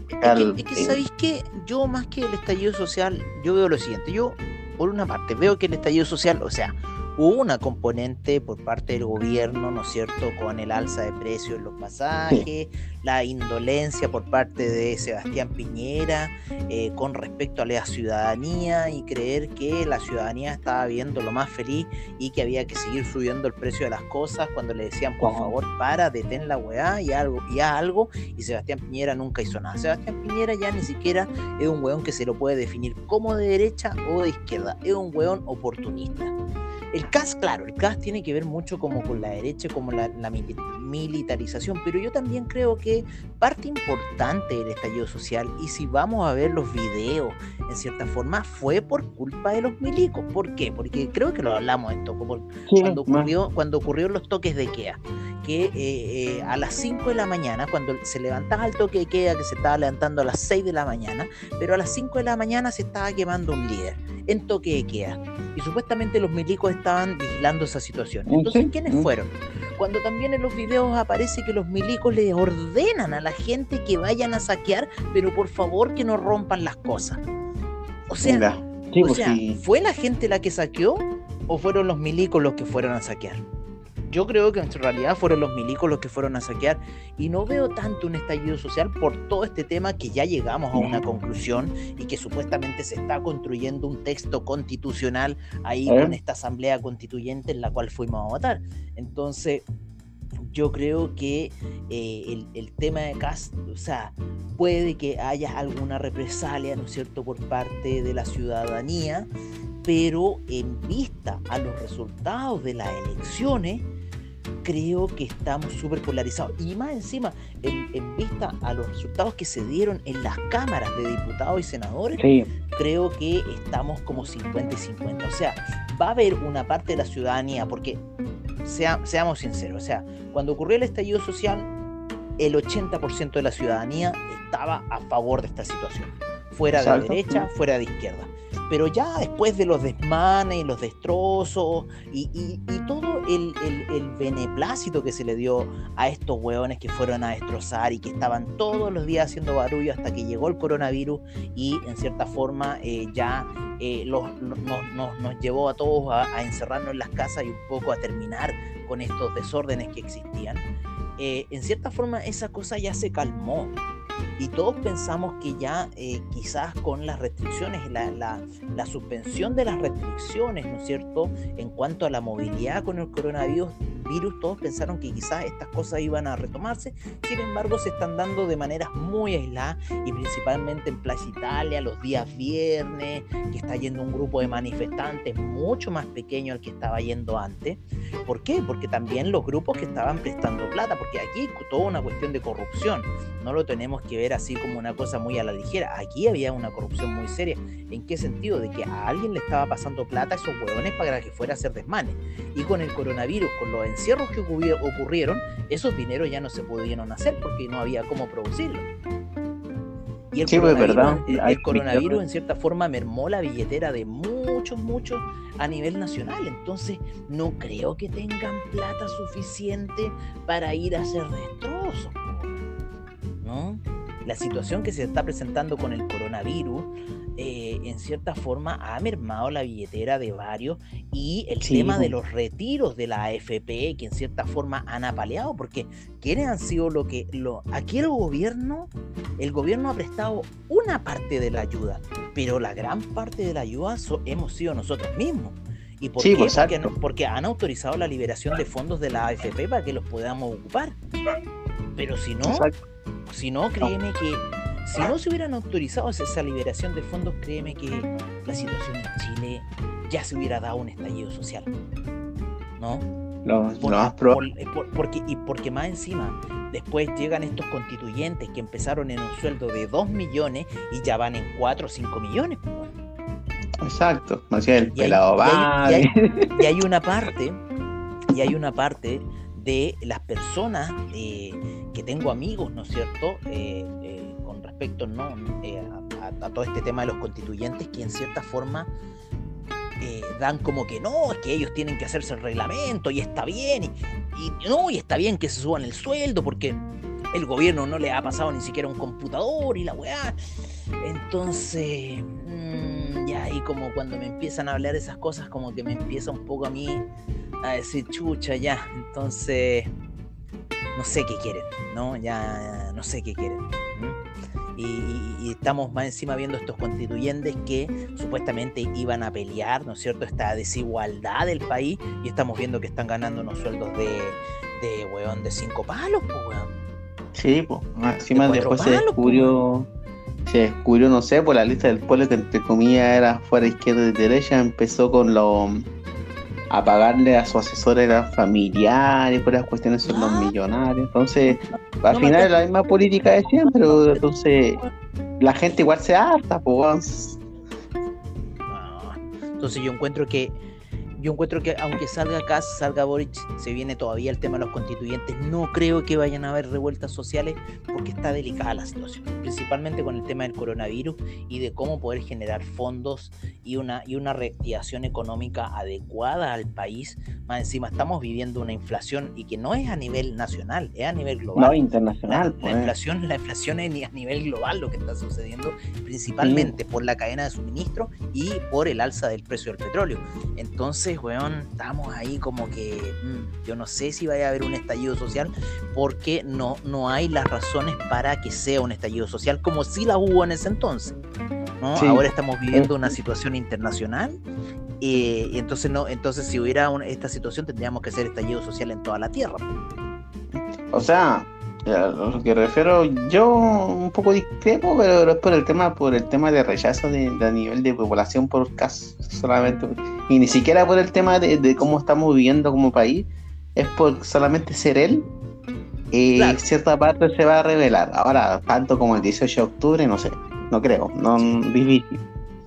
Speaker 2: Es que, es ¿sabéis que Yo más que el estallido social, yo veo lo siguiente, yo por una parte veo que el estallido social, o sea, hubo una componente por parte del gobierno, ¿no es cierto?, con el alza de precios en los pasajes, la indolencia por parte de Sebastián Piñera eh, con respecto a la ciudadanía y creer que la ciudadanía estaba viendo lo más feliz y que había que seguir subiendo el precio de las cosas cuando le decían, por favor, para, detén la weá y algo, y algo, y Sebastián Piñera nunca hizo nada. Sebastián Piñera ya ni siquiera es un weón que se lo puede definir como de derecha o de izquierda, es un weón oportunista. El CAS, claro, el CAS tiene que ver mucho como con la derecha, como la, militarización, pero yo también creo que parte importante del estallido social, y si vamos a ver los videos, en cierta forma, fue por culpa de los milicos. ¿Por qué? Porque creo que lo hablamos esto, como cuando, ocurrió, cuando ocurrieron los toques de queda que eh, eh, a las 5 de la mañana, cuando se levantaba el toque de queda, que se estaba levantando a las 6 de la mañana, pero a las 5 de la mañana se estaba quemando un líder en toque de queda. Y supuestamente los milicos estaban vigilando esa situación. Entonces, ¿quiénes fueron? Cuando también en los videos aparece que los milicos le ordenan a la gente que vayan a saquear, pero por favor que no rompan las cosas. O sea, o pues sea ¿fue la gente la que saqueó o fueron los milicos los que fueron a saquear? Yo creo que en realidad fueron los milicos los que fueron a saquear y no veo tanto un estallido social por todo este tema que ya llegamos a una conclusión y que supuestamente se está construyendo un texto constitucional ahí con esta asamblea constituyente en la cual fuimos a votar. Entonces, yo creo que eh, el, el, tema de Cast, o sea, puede que haya alguna represalia, ¿no es cierto?, por parte de la ciudadanía, pero en vista a los resultados de las elecciones, creo que estamos súper polarizados. Y más encima, en, vista a los resultados que se dieron en las cámaras de diputados y senadores, creo que estamos como 50 y 50. O sea, va a haber una parte de la ciudadanía, porque seamos sinceros, o sea, cuando ocurrió el estallido social, el 80% de la ciudadanía estaba a favor de esta situación, fuera de derecha, fuera de izquierda. Pero ya después de los desmanes y los destrozos y, todo el, beneplácito que se le dio a estos hueones que fueron a destrozar y que estaban todos los días haciendo barullo hasta que llegó el coronavirus y en cierta forma eh, ya eh, nos, llevó a todos a, encerrarnos en las casas y un poco a terminar con estos desórdenes que existían, eh, en cierta forma esa cosa ya se calmó y todos pensamos que ya eh, quizás con las restricciones, la, la, suspensión de las restricciones, ¿no es cierto?, en cuanto a la movilidad con el coronavirus, virus, todos pensaron que quizás estas cosas iban a retomarse, sin embargo se están dando de maneras muy aisladas y principalmente en Plaza Italia los días viernes, que está yendo un grupo de manifestantes mucho más pequeño al que estaba yendo antes. ¿Por qué? Porque también los grupos que estaban prestando plata, porque aquí toda una cuestión de corrupción, no lo tenemos que ver así como una cosa muy a la ligera, aquí había una corrupción muy seria. ¿En qué sentido? De que a alguien le estaba pasando plata a esos huevones para que fuera a hacer desmanes. Y con el coronavirus, con los encierros que ocurrieron, esos dineros ya no se pudieron hacer porque no había cómo producirlo. Y el, pues, coronavirus, el coronavirus en cierta forma mermó la billetera de muchos, muchos a nivel nacional. Entonces no creo que tengan plata suficiente para ir a hacer destrozos. ¿No? La situación que se está presentando con el coronavirus eh, en cierta forma ha mermado la billetera de varios y el tema de los retiros de la AFP que en cierta forma han apaleado porque ¿quiénes han sido lo que lo aquí el gobierno el gobierno ha prestado una parte de la ayuda pero la gran parte de la ayuda hemos sido nosotros mismos ¿Y por qué? Pues, porque, porque, han autorizado la liberación de fondos de la AFP para que los podamos ocupar. Pero si no, si no, créeme que si no se hubieran autorizado esa liberación de fondos, créeme que la situación en Chile ya se hubiera dado un estallido social. ¿No?
Speaker 1: No,
Speaker 2: porque, y porque más encima, después llegan estos constituyentes que empezaron en un sueldo de 2 millones y ya van en 4 o 5 millones.
Speaker 1: Exacto, no el pelado
Speaker 2: y hay, una parte, y hay una parte de las personas eh, que tengo amigos, ¿no es cierto? Eh, eh, respecto ¿no? A, todo este tema de los constituyentes que en cierta forma dan como que no, es que ellos tienen que hacerse el reglamento y está bien, y, no, y está bien que se suban el sueldo porque el gobierno no le ha pasado ni siquiera un computador y la weá. Entonces, mm, ya ahí como cuando me empiezan a hablar esas cosas, como que me empieza un poco a mí a decir, chucha, ya, entonces, no sé qué quieren, ¿no? Ya, no sé qué quieren y, estamos más encima viendo estos constituyentes que supuestamente iban a pelear, ¿no es cierto?, esta desigualdad del país y estamos viendo que están ganando unos sueldos de, de weón, de cinco palos, pues, weón.
Speaker 1: Sí, pues, encima después se descubrió, se descubrió, no sé, por la lista del pueblo que entre comillas era fuera izquierda y derecha, empezó con lo a pagarle a sus asesores familiares por las cuestiones son los ah. millonarios. Entonces, al final es la misma política de siempre, pero entonces la gente igual se harta, pues.
Speaker 2: Entonces yo encuentro que yo encuentro que aunque salga Kass, salga Boric, se viene todavía el tema de los constituyentes. No creo que vayan a haber revueltas sociales porque está delicada la situación, principalmente con el tema del coronavirus y de cómo poder generar fondos y una, y una reactivación económica adecuada al país. Más encima estamos viviendo una inflación y que no es a nivel nacional, es a nivel global.
Speaker 1: No, internacional.
Speaker 2: La, pues. inflación, la inflación es a nivel global lo que está sucediendo, principalmente por la cadena de suministro y por el alza del precio del petróleo. Entonces, weón, estamos ahí como que mm, yo no sé si vaya a haber un estallido social porque no, no hay las razones para que sea un estallido social como si la hubo en ese entonces. ¿no? Ahora estamos viviendo una situación internacional eh, y entonces no, entonces si hubiera esta situación tendríamos que hacer estallido social en toda la tierra.
Speaker 1: O sea, a lo que refiero, yo un poco discrepo, pero es por el tema, por el tema de rechazo de, a nivel de población por caso solamente, y ni siquiera por el tema de, cómo estamos viviendo como país, es por solamente ser él. Y cierta parte se va a revelar. Ahora, tanto como el 18 de octubre, no sé, no creo, no difícil.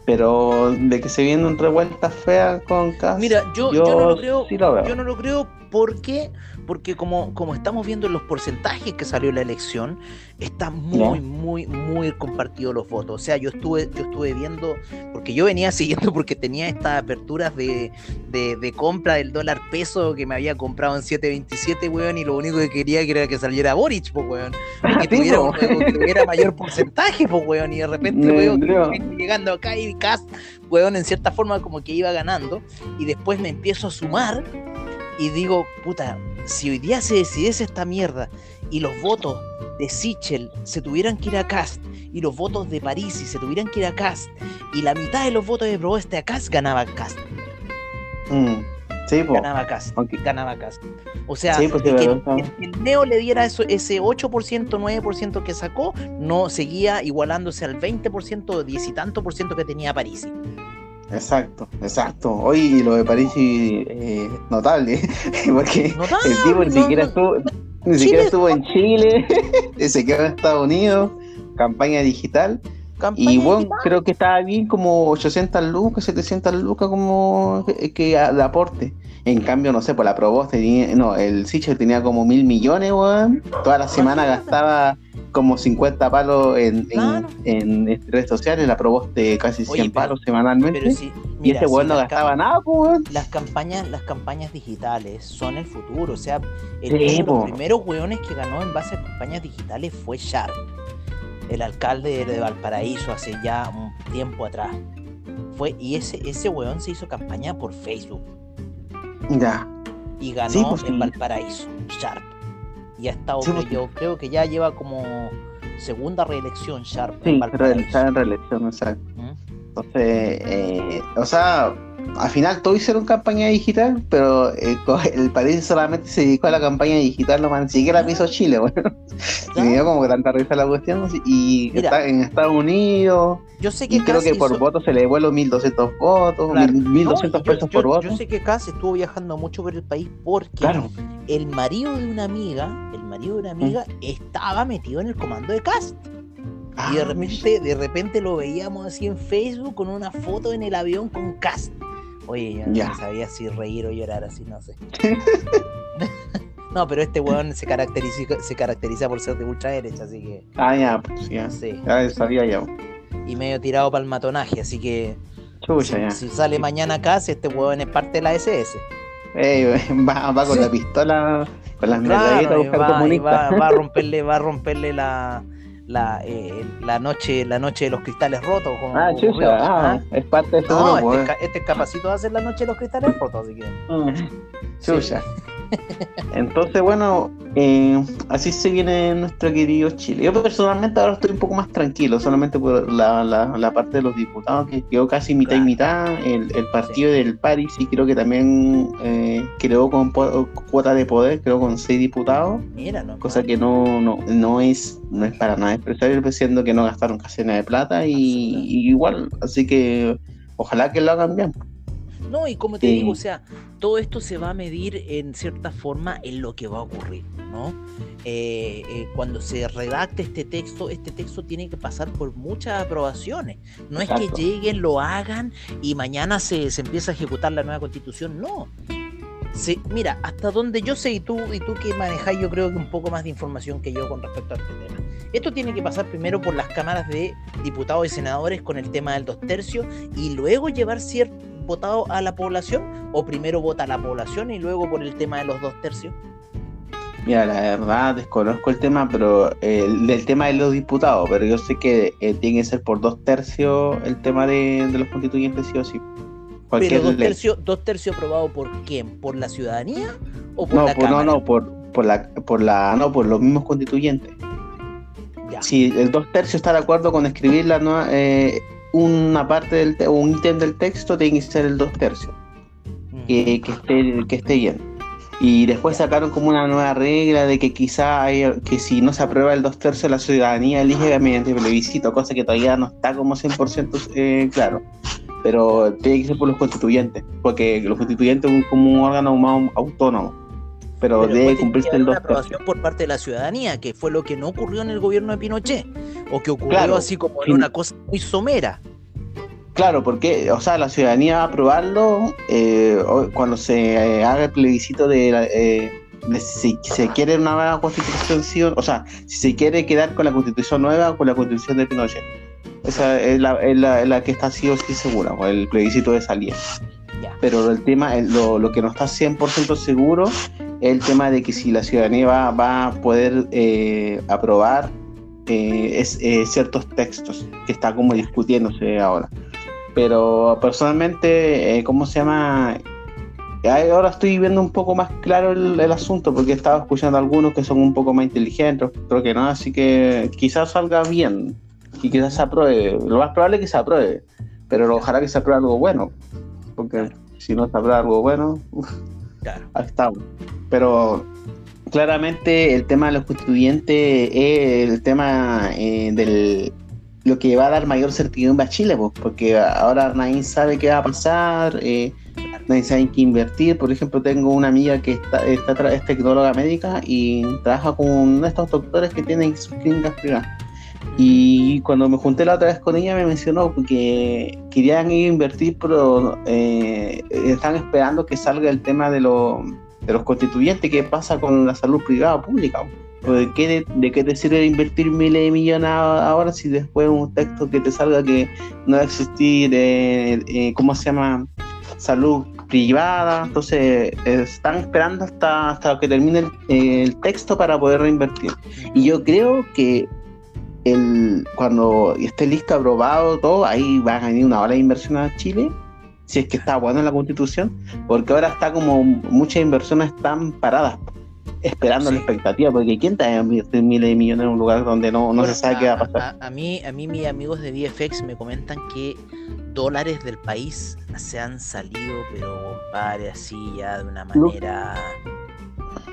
Speaker 1: Pero de que se viene un revuelta fea con Cas.
Speaker 2: Mira, yo, yo, no lo creo. Yo no lo creo porque porque como, como estamos viendo en los porcentajes que salió la elección, está muy, muy, muy compartido los votos. O sea, yo estuve, yo estuve viendo, porque yo venía siguiendo porque tenía estas aperturas de, compra del dólar peso que me había comprado en 7.27, weón, y lo único que quería era que saliera Boric, pues, weón. Que tuviera, que tuviera mayor porcentaje, pues, weón, y de repente, weón, llegando acá y Cast, weón, en cierta forma como que iba ganando, y después me empiezo a sumar y digo, puta, si hoy día se decidiese esta mierda y los votos de Sichel se tuvieran que ir a Cast y los votos de París y se tuvieran que ir a Cast y la mitad de los votos de Proeste a Cast ganaba Cast.
Speaker 1: Mm.
Speaker 2: Sí, ganaba Cast. Ganaba Cast. O sea, pues, que, el, Neo le diera eso, ese 8%, 9% que sacó, no seguía igualándose al 20%, 10 y tanto por ciento que tenía París.
Speaker 1: Exacto, exacto. Hoy lo de París eh, notable, porque el tipo ni siquiera estuvo, ni siquiera estuvo en Chile, se quedó en Estados Unidos, campaña digital. y bueno, creo que estaba bien como 800 lucas, 700 lucas como que, de aporte. En cambio, no sé, por la Provost tenía, no, el Sichel tenía como mil millones, weón. Toda la semana gastaba como 50 palos en, en, redes sociales, la Provost de casi 100 palos semanalmente. y ese weón no gastaba nada, weón.
Speaker 2: Las campañas, las campañas digitales son el futuro. O sea, el, uno de los primeros weones que ganó en base a campañas digitales fue Sharp, el alcalde de Valparaíso hace ya un tiempo atrás. Fue, y ese, ese weón se hizo campaña por Facebook
Speaker 1: ya.
Speaker 2: Y ganó pues en Valparaíso, Sharp. Y ha estado, pues yo creo que ya lleva como segunda reelección Sharp.
Speaker 1: Sí, en Valparaíso. en reelección, exacto. ¿Mm? Entonces, eh, o sea, al final todos hicieron campaña digital, pero eh, el país solamente se dedicó a la campaña digital, no ni siquiera la hizo Chile, bueno. Me dio como tanta risa la cuestión. Y está en Estados Unidos.
Speaker 2: Yo sé que
Speaker 1: creo que por voto se le devuelve 1200 votos, 1200 pesos por voto.
Speaker 2: Yo sé que casi estuvo viajando mucho por el país porque el marido de una amiga, el marido de una amiga, mm. estaba metido en el comando de Cast y de ah, repente, de repente lo veíamos así en Facebook con una foto en el avión con Cast. Oye, yo no sabía si reír o llorar así, no sé. no, pero este weón se caracteriza, se caracteriza por ser de ultra derecha, así que.
Speaker 1: Ah, ya, pues ya. Sí. Ya sabía ya.
Speaker 2: Y medio tirado para el matonaje, así que.
Speaker 1: Chucha,
Speaker 2: si,
Speaker 1: ya.
Speaker 2: si sale mañana acá, si este weón es parte de la SS.
Speaker 1: Ey, va, va con la pistola, con las
Speaker 2: claro, va, va, a romperle, va a romperle la, la, eh, la noche la noche de los cristales rotos. Como
Speaker 1: ah, chucha, ah, ¿ah? es parte de eso. No,
Speaker 2: este, pues. este, es capacito de hacer la noche de los cristales rotos, así que.
Speaker 1: Mm. Chucha. Entonces, bueno, eh, así se viene nuestro querido Chile. Yo personalmente ahora estoy un poco más tranquilo, solamente por la, la, parte de los diputados, que quedó casi mitad y mitad. El, el partido del Paris y creo que también eh, creó con cuota de poder, creo con seis diputados.
Speaker 2: Mira, no,
Speaker 1: cosa que no, no, no, es, no es para nada expresable, diciendo que no gastaron casi nada de plata y igual, así que ojalá que lo hagan bien.
Speaker 2: No, y como te digo, o sea, todo esto se va a medir en cierta forma en lo que va a ocurrir, ¿no? Eh, eh, cuando se redacte este texto, este texto tiene que pasar por muchas aprobaciones. No es que lleguen, lo hagan y mañana se, se empieza a ejecutar la nueva constitución, no. Se, mira, hasta donde yo sé y tú, y tú que manejas yo creo que un poco más de información que yo con respecto a este tema. Esto tiene que pasar primero por las cámaras de diputados y senadores con el tema del dos tercios y luego llevar cierto votado a la población o primero vota la población y luego por el tema de los dos tercios?
Speaker 1: Mira, la verdad desconozco el tema, pero el, el tema de los diputados, pero yo sé que eh, tiene que ser por dos tercios el tema de, los constituyentes, sí o sí.
Speaker 2: pero dos tercios, dos tercios aprobado por quién? ¿Por la ciudadanía o por
Speaker 1: no,
Speaker 2: la
Speaker 1: por, No, no, por, por la, por la, no, por los mismos constituyentes. Si el dos tercios está de acuerdo con escribir la nueva, eh, una parte del o un ítem del texto tiene que ser el dos tercios que, esté que esté bien. Y después sacaron como una nueva regla de que quizá hay, que si no se aprueba el dos tercios la ciudadanía elige mediante plebiscito cosa que todavía no está como 100% eh, claro. Pero tiene que ser por los constituyentes porque los constituyentes son como un órgano más autónomo. Pero, debe cumplirse el 2
Speaker 2: aprobación por parte de la ciudadanía, que fue lo que no ocurrió en el gobierno de Pinochet, o que ocurrió así como en una cosa muy somera.
Speaker 1: Claro, porque, o sea, la ciudadanía va a aprobarlo eh, cuando se eh, haga el plebiscito de, eh, si se quiere una nueva constitución, o sea, si se quiere quedar con la constitución nueva o con la constitución de Pinochet. Esa es la, es la, que está sí o sí segura, o el plebiscito de salida. Pero el tema, lo, lo que no está 100% seguro el tema de que si la ciudadanía va, a poder eh, aprobar eh, es, eh, ciertos textos que está como discutiéndose ahora. Pero personalmente, ¿cómo se llama? Ahora estoy viendo un poco más claro el, asunto porque he estado escuchando a algunos que son un poco más inteligentes, creo que no, así que quizás salga bien y quizás se apruebe. Lo más probable es que se apruebe, pero ojalá que se apruebe algo bueno, porque si no sabrá algo bueno, claro. ahí estamos. Pero claramente el tema de los constituyentes es el tema eh, del lo que va a dar mayor certidumbre a Chile, pues, porque ahora nadie sabe qué va a pasar, eh, nadie sabe en qué invertir. Por ejemplo, tengo una amiga que está, está es tecnóloga médica y trabaja con estos doctores que tienen sus clínicas privadas. Y cuando me junté la otra vez con ella me mencionó que querían ir a invertir, pero eh, están esperando que salga el tema de, de los constituyentes, qué pasa con la salud privada o pública. ¿De qué, de, qué te sirve invertir miles de millones ahora si después un texto que te salga que no va a existir, eh, eh, ¿cómo se llama? Salud privada. Entonces, están esperando hasta, hasta que termine el, texto para poder reinvertir. Y yo creo que el, cuando esté listo, aprobado todo, ahí va a venir una hora de inversión a Chile si es que está bueno en la constitución, porque ahora está como muchas inversiones están paradas esperando la expectativa, porque ¿quién a invertir miles de millones en un lugar donde no, no se sabe qué va a pasar?
Speaker 2: A, mí, a mí mis amigos de VFX me comentan que dólares del país se han salido, pero compadre, así ya de una manera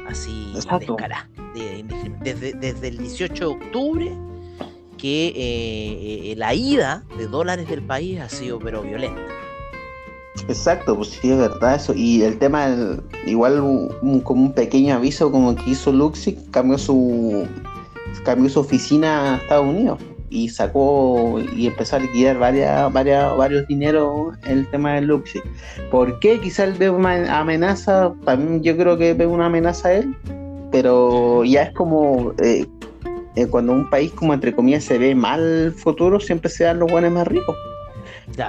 Speaker 2: así descarada. desde, desde el 18 de octubre que eh, eh, la ida de dólares del país ha sido pero violenta.
Speaker 1: Exacto, pues sí, es verdad eso. Y el tema, igual como un pequeño aviso como que hizo Luxi, cambió su cambió su oficina a Estados Unidos y sacó y empezó a liquidar varias, varias, varios dineros el tema de Luxi. ¿Por qué? Quizá él ve una amenaza, también yo creo que ve una amenaza a él, pero ya es como eh, eh, cuando un país como entre comillas se ve mal futuro, siempre se dan los buenos más ricos.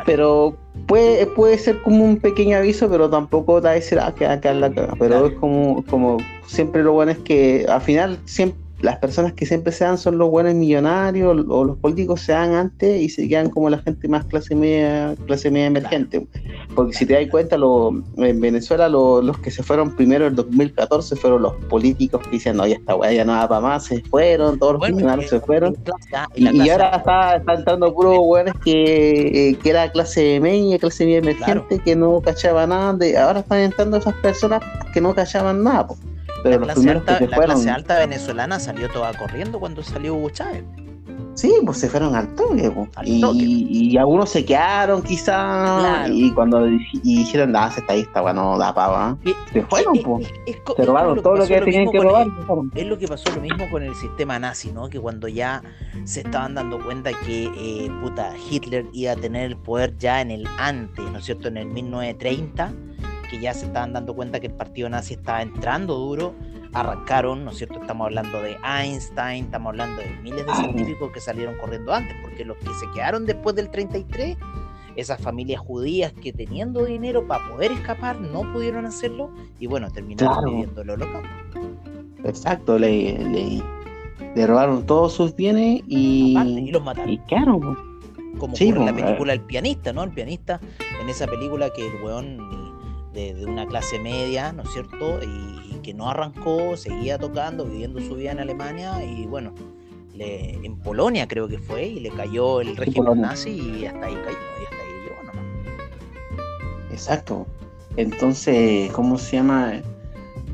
Speaker 1: Pero puede, puede ser como un pequeño aviso, pero tampoco da ese ah, que acá la Pero es como, como siempre lo bueno es que al final siempre las personas que siempre se dan son los buenos millonarios o los políticos se dan antes y se quedan como la gente más clase media, clase media emergente. Porque si te das cuenta, lo, en Venezuela los que se fueron primero en 2014 fueron los políticos que dicen, no, ya está weá, ya no va para más, se fueron, todos los millonarios se fueron. y, ahora está, entrando puros buenos que, eh, que era clase media, clase media emergente, que no cachaba nada. De, ahora están entrando esas personas que no cachaban nada.
Speaker 2: Pero la, clase alta, la clase alta venezolana salió toda corriendo cuando salió Hugo Chávez.
Speaker 1: Sí, pues se fueron al toque, y, y, algunos se quedaron quizás, y cuando y dijeron, ah, estadista, bueno, da pava, se fueron, pues. se robaron todo lo que tenían que robar.
Speaker 2: es lo que pasó lo mismo con el sistema nazi, ¿no? Que cuando ya se estaban dando cuenta que, eh, puta, Hitler iba a tener el poder ya en el antes, ¿no es cierto?, en el 1930 que ya se estaban dando cuenta que el partido nazi estaba entrando duro, arrancaron, ¿no es cierto? Estamos hablando de Einstein, estamos hablando de miles de científicos que salieron corriendo antes, porque los que se quedaron después del 33, esas familias judías que teniendo dinero para poder escapar no pudieron hacerlo y bueno, terminaron viviendo el holocausto.
Speaker 1: Exacto, le, le, robaron todos sus bienes y,
Speaker 2: y los mataron.
Speaker 1: Y quedaron.
Speaker 2: Como en la película El pianista, ¿no? El pianista, en esa película que el weón de, una clase media, ¿no es cierto? Y, que no arrancó, seguía tocando, viviendo su vida en Alemania y bueno, le, en Polonia creo que fue y le cayó el régimen nazi y hasta ahí cayó, y hasta ahí llegó nomás.
Speaker 1: Exacto. Entonces, ¿cómo se llama?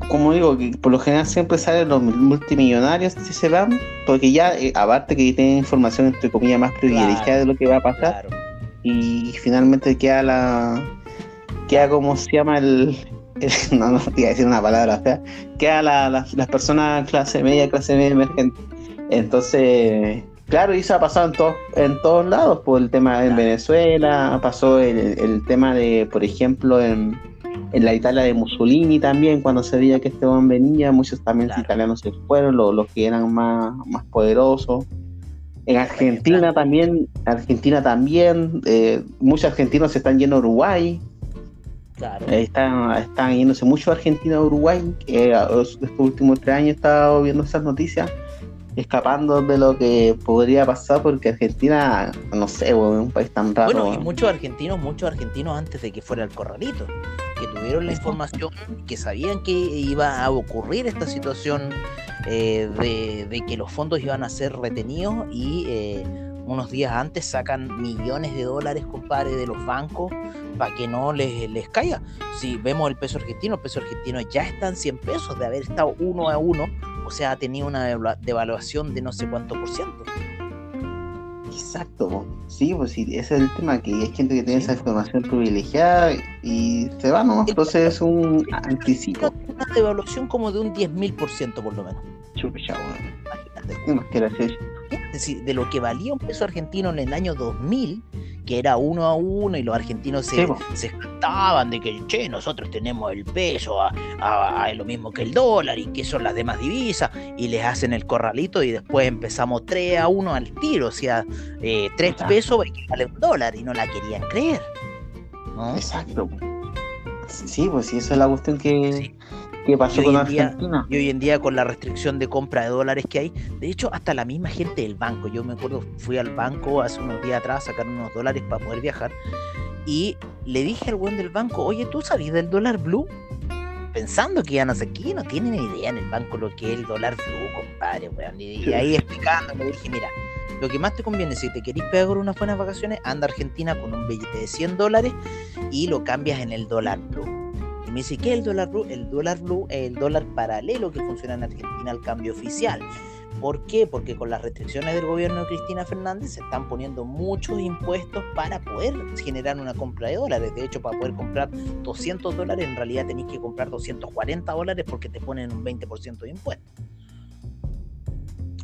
Speaker 1: Como digo, que por lo general siempre salen los multimillonarios si se van, porque ya, eh, aparte que tienen información entre comillas más privilegiada de lo que va a pasar, y finalmente queda la, queda como se llama el, no, no voy a decir una palabra fea, queda la, las personas clase media, clase media emergente. Entonces, claro, y eso ha pasado en, todos en todos lados, por el tema en Venezuela, pasó el, tema de, por ejemplo, en, en, la Italia de Mussolini también, cuando se veía que este hombre venía, muchos también italianos se fueron, los, los que eran más, más poderosos. En Argentina también, Argentina también, eh, muchos argentinos se están yendo a Uruguay, Claro. Están, están yéndose mucho a Argentina a Uruguay. estos últimos tres años he estado viendo esas noticias, escapando de lo que podría pasar, porque Argentina, no sé, es un país tan raro.
Speaker 2: Bueno, y muchos argentinos, muchos argentinos antes de que fuera el corralito, que tuvieron la información, que sabían que iba a ocurrir esta situación eh, de, que los fondos iban a ser retenidos y. Eh, unos días antes sacan millones de dólares, compadre, de los bancos para que no les, les caiga. Si vemos el peso argentino, el peso argentino ya está en 100 pesos de haber estado uno a uno, o sea, ha tenido una devaluación de no sé cuánto por ciento.
Speaker 1: Exacto, sí, pues sí, ese es el tema, que hay gente que tiene esa información privilegiada y se va, ¿no? Entonces es un anticipo.
Speaker 2: Una devaluación como de un 10.000% por lo menos.
Speaker 1: Chucha, Imagínate.
Speaker 2: de lo que valía un peso argentino en el año 2000, que era uno a uno y los argentinos se, se de que, che, nosotros tenemos el peso a, lo mismo que el dólar y que son las demás divisas y les hacen el corralito y después empezamos 3 a 1 al tiro, o sea, eh, 3 pesos vale un dólar y no la querían creer.
Speaker 1: Exacto. Sí, pues sí, esa es la cuestión que, ¿Qué pasó con Argentina?
Speaker 2: y hoy en día con la restricción de compra de dólares que hay, de hecho hasta la misma gente del banco, yo me acuerdo, fui al banco hace unos días atrás a sacar unos dólares para poder viajar y le dije al buen del banco, oye, ¿tú sabes del dólar blue? Pensando que ya no sé qué, no tienen idea en el banco lo que es el dólar blue, compadre, weón. Y, ahí explicando, le dije, mira, lo que más te conviene, si te querés pegar unas buenas vacaciones, anda a Argentina con un billete de 100 dólares y lo cambias en el dólar blue me dice, ¿qué es el dólar blue? El dólar blue es el dólar paralelo que funciona en Argentina al cambio oficial. ¿Por qué? Porque con las restricciones del gobierno de Cristina Fernández se están poniendo muchos impuestos para poder generar una compra de dólares. De hecho, para poder comprar 200 dólares, en realidad tenéis que comprar 240 dólares porque te ponen un 20% de impuestos.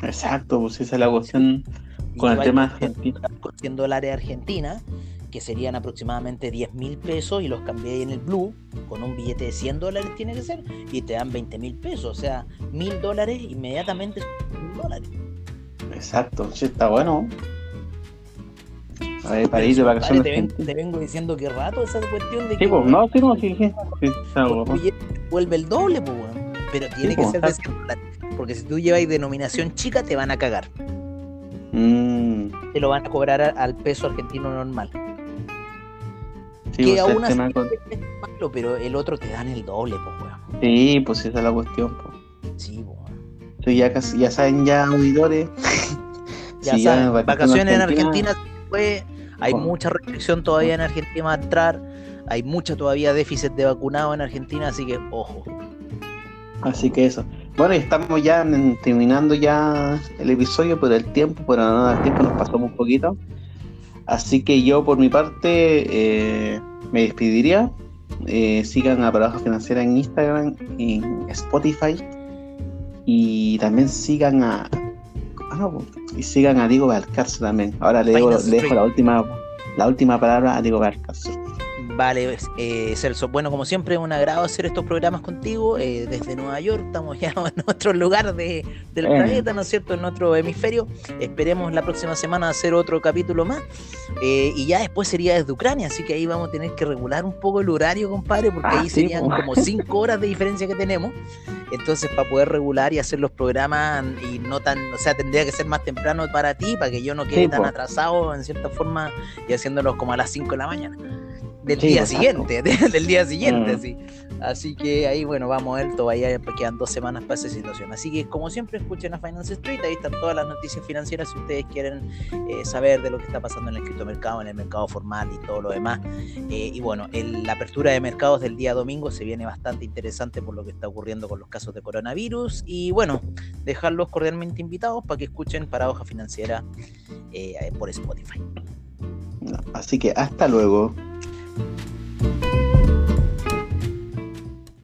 Speaker 1: Exacto, pues esa es la cuestión con el tema argentino.
Speaker 2: Con 100 dólares Argentina que serían aproximadamente 10 mil pesos, y los cambié en el Blue, con un billete de 100 dólares tiene que ser, y te dan 20 mil pesos, o sea, mil dólares inmediatamente dólares.
Speaker 1: Exacto, sí, está bueno. A ver, para ir de vacaciones.
Speaker 2: Te, vengo, diciendo que rato esa cuestión de
Speaker 1: que. Sí, pues, no, sí, no, sí, sí.
Speaker 2: sí vuelve el doble, pues, pero tiene que ser de 100 dólares. Porque si tú lleváis denominación chica, te van a cagar.
Speaker 1: Mm.
Speaker 2: Te lo van a cobrar al peso argentino normal que pues, aún así malo, pero el otro te dan el doble, pues, weón.
Speaker 1: Sí, pues esa es la cuestión, pues.
Speaker 2: Sí.
Speaker 1: Sí, ya, ya saben, ya auditores.
Speaker 2: ya saben, vacaciones en Argentina, pues, hay mucha restricción todavía en Argentina a entrar, hay mucha todavía déficit de vacunado en Argentina, así que ojo.
Speaker 1: Así que eso. Bueno, estamos ya terminando ya el episodio por el tiempo, por no dar tiempo, nos pasamos un poquito. Así que yo por mi parte eh, me despediría. Eh, sigan a Paradoja Financiera en Instagram, en Spotify. Y también sigan a. Ah, y sigan a Diego Valcarce también. Ahora le, dejo, la última la última palabra a Diego Valcarce.
Speaker 2: Vale, eh, Celso. Bueno, como siempre, un agrado hacer estos programas contigo eh, desde Nueva York. Estamos ya en otro lugar de, del eh. planeta, ¿no es cierto? En otro hemisferio. Esperemos la próxima semana hacer otro capítulo más. y ya después sería desde Ucrania, así que ahí vamos a tener que regular un poco el horario, compadre, porque ah, ahí serían como cinco horas de diferencia que tenemos. Entonces, para poder regular y hacer los programas y no tan, o sea, tendría que ser más temprano para ti, para que yo no quede tan atrasado en cierta forma y haciéndolos como a las 5 de la mañana del día siguiente, del día siguiente, mm. sí. Así que ahí, bueno, vamos a ver, todavía quedan dos semanas para esa situación. Así que, como siempre, escuchen a Finance Street, ahí están todas las noticias financieras si ustedes quieren eh, saber de lo que está pasando en el criptomercado, en el mercado formal y todo lo demás. Eh, y bueno, la apertura de mercados del día domingo se viene bastante interesante por lo que está ocurriendo con los casos de coronavirus. Y bueno, dejarlos cordialmente invitados para que escuchen Paradoja Financiera eh, por Spotify.
Speaker 1: Así que hasta luego.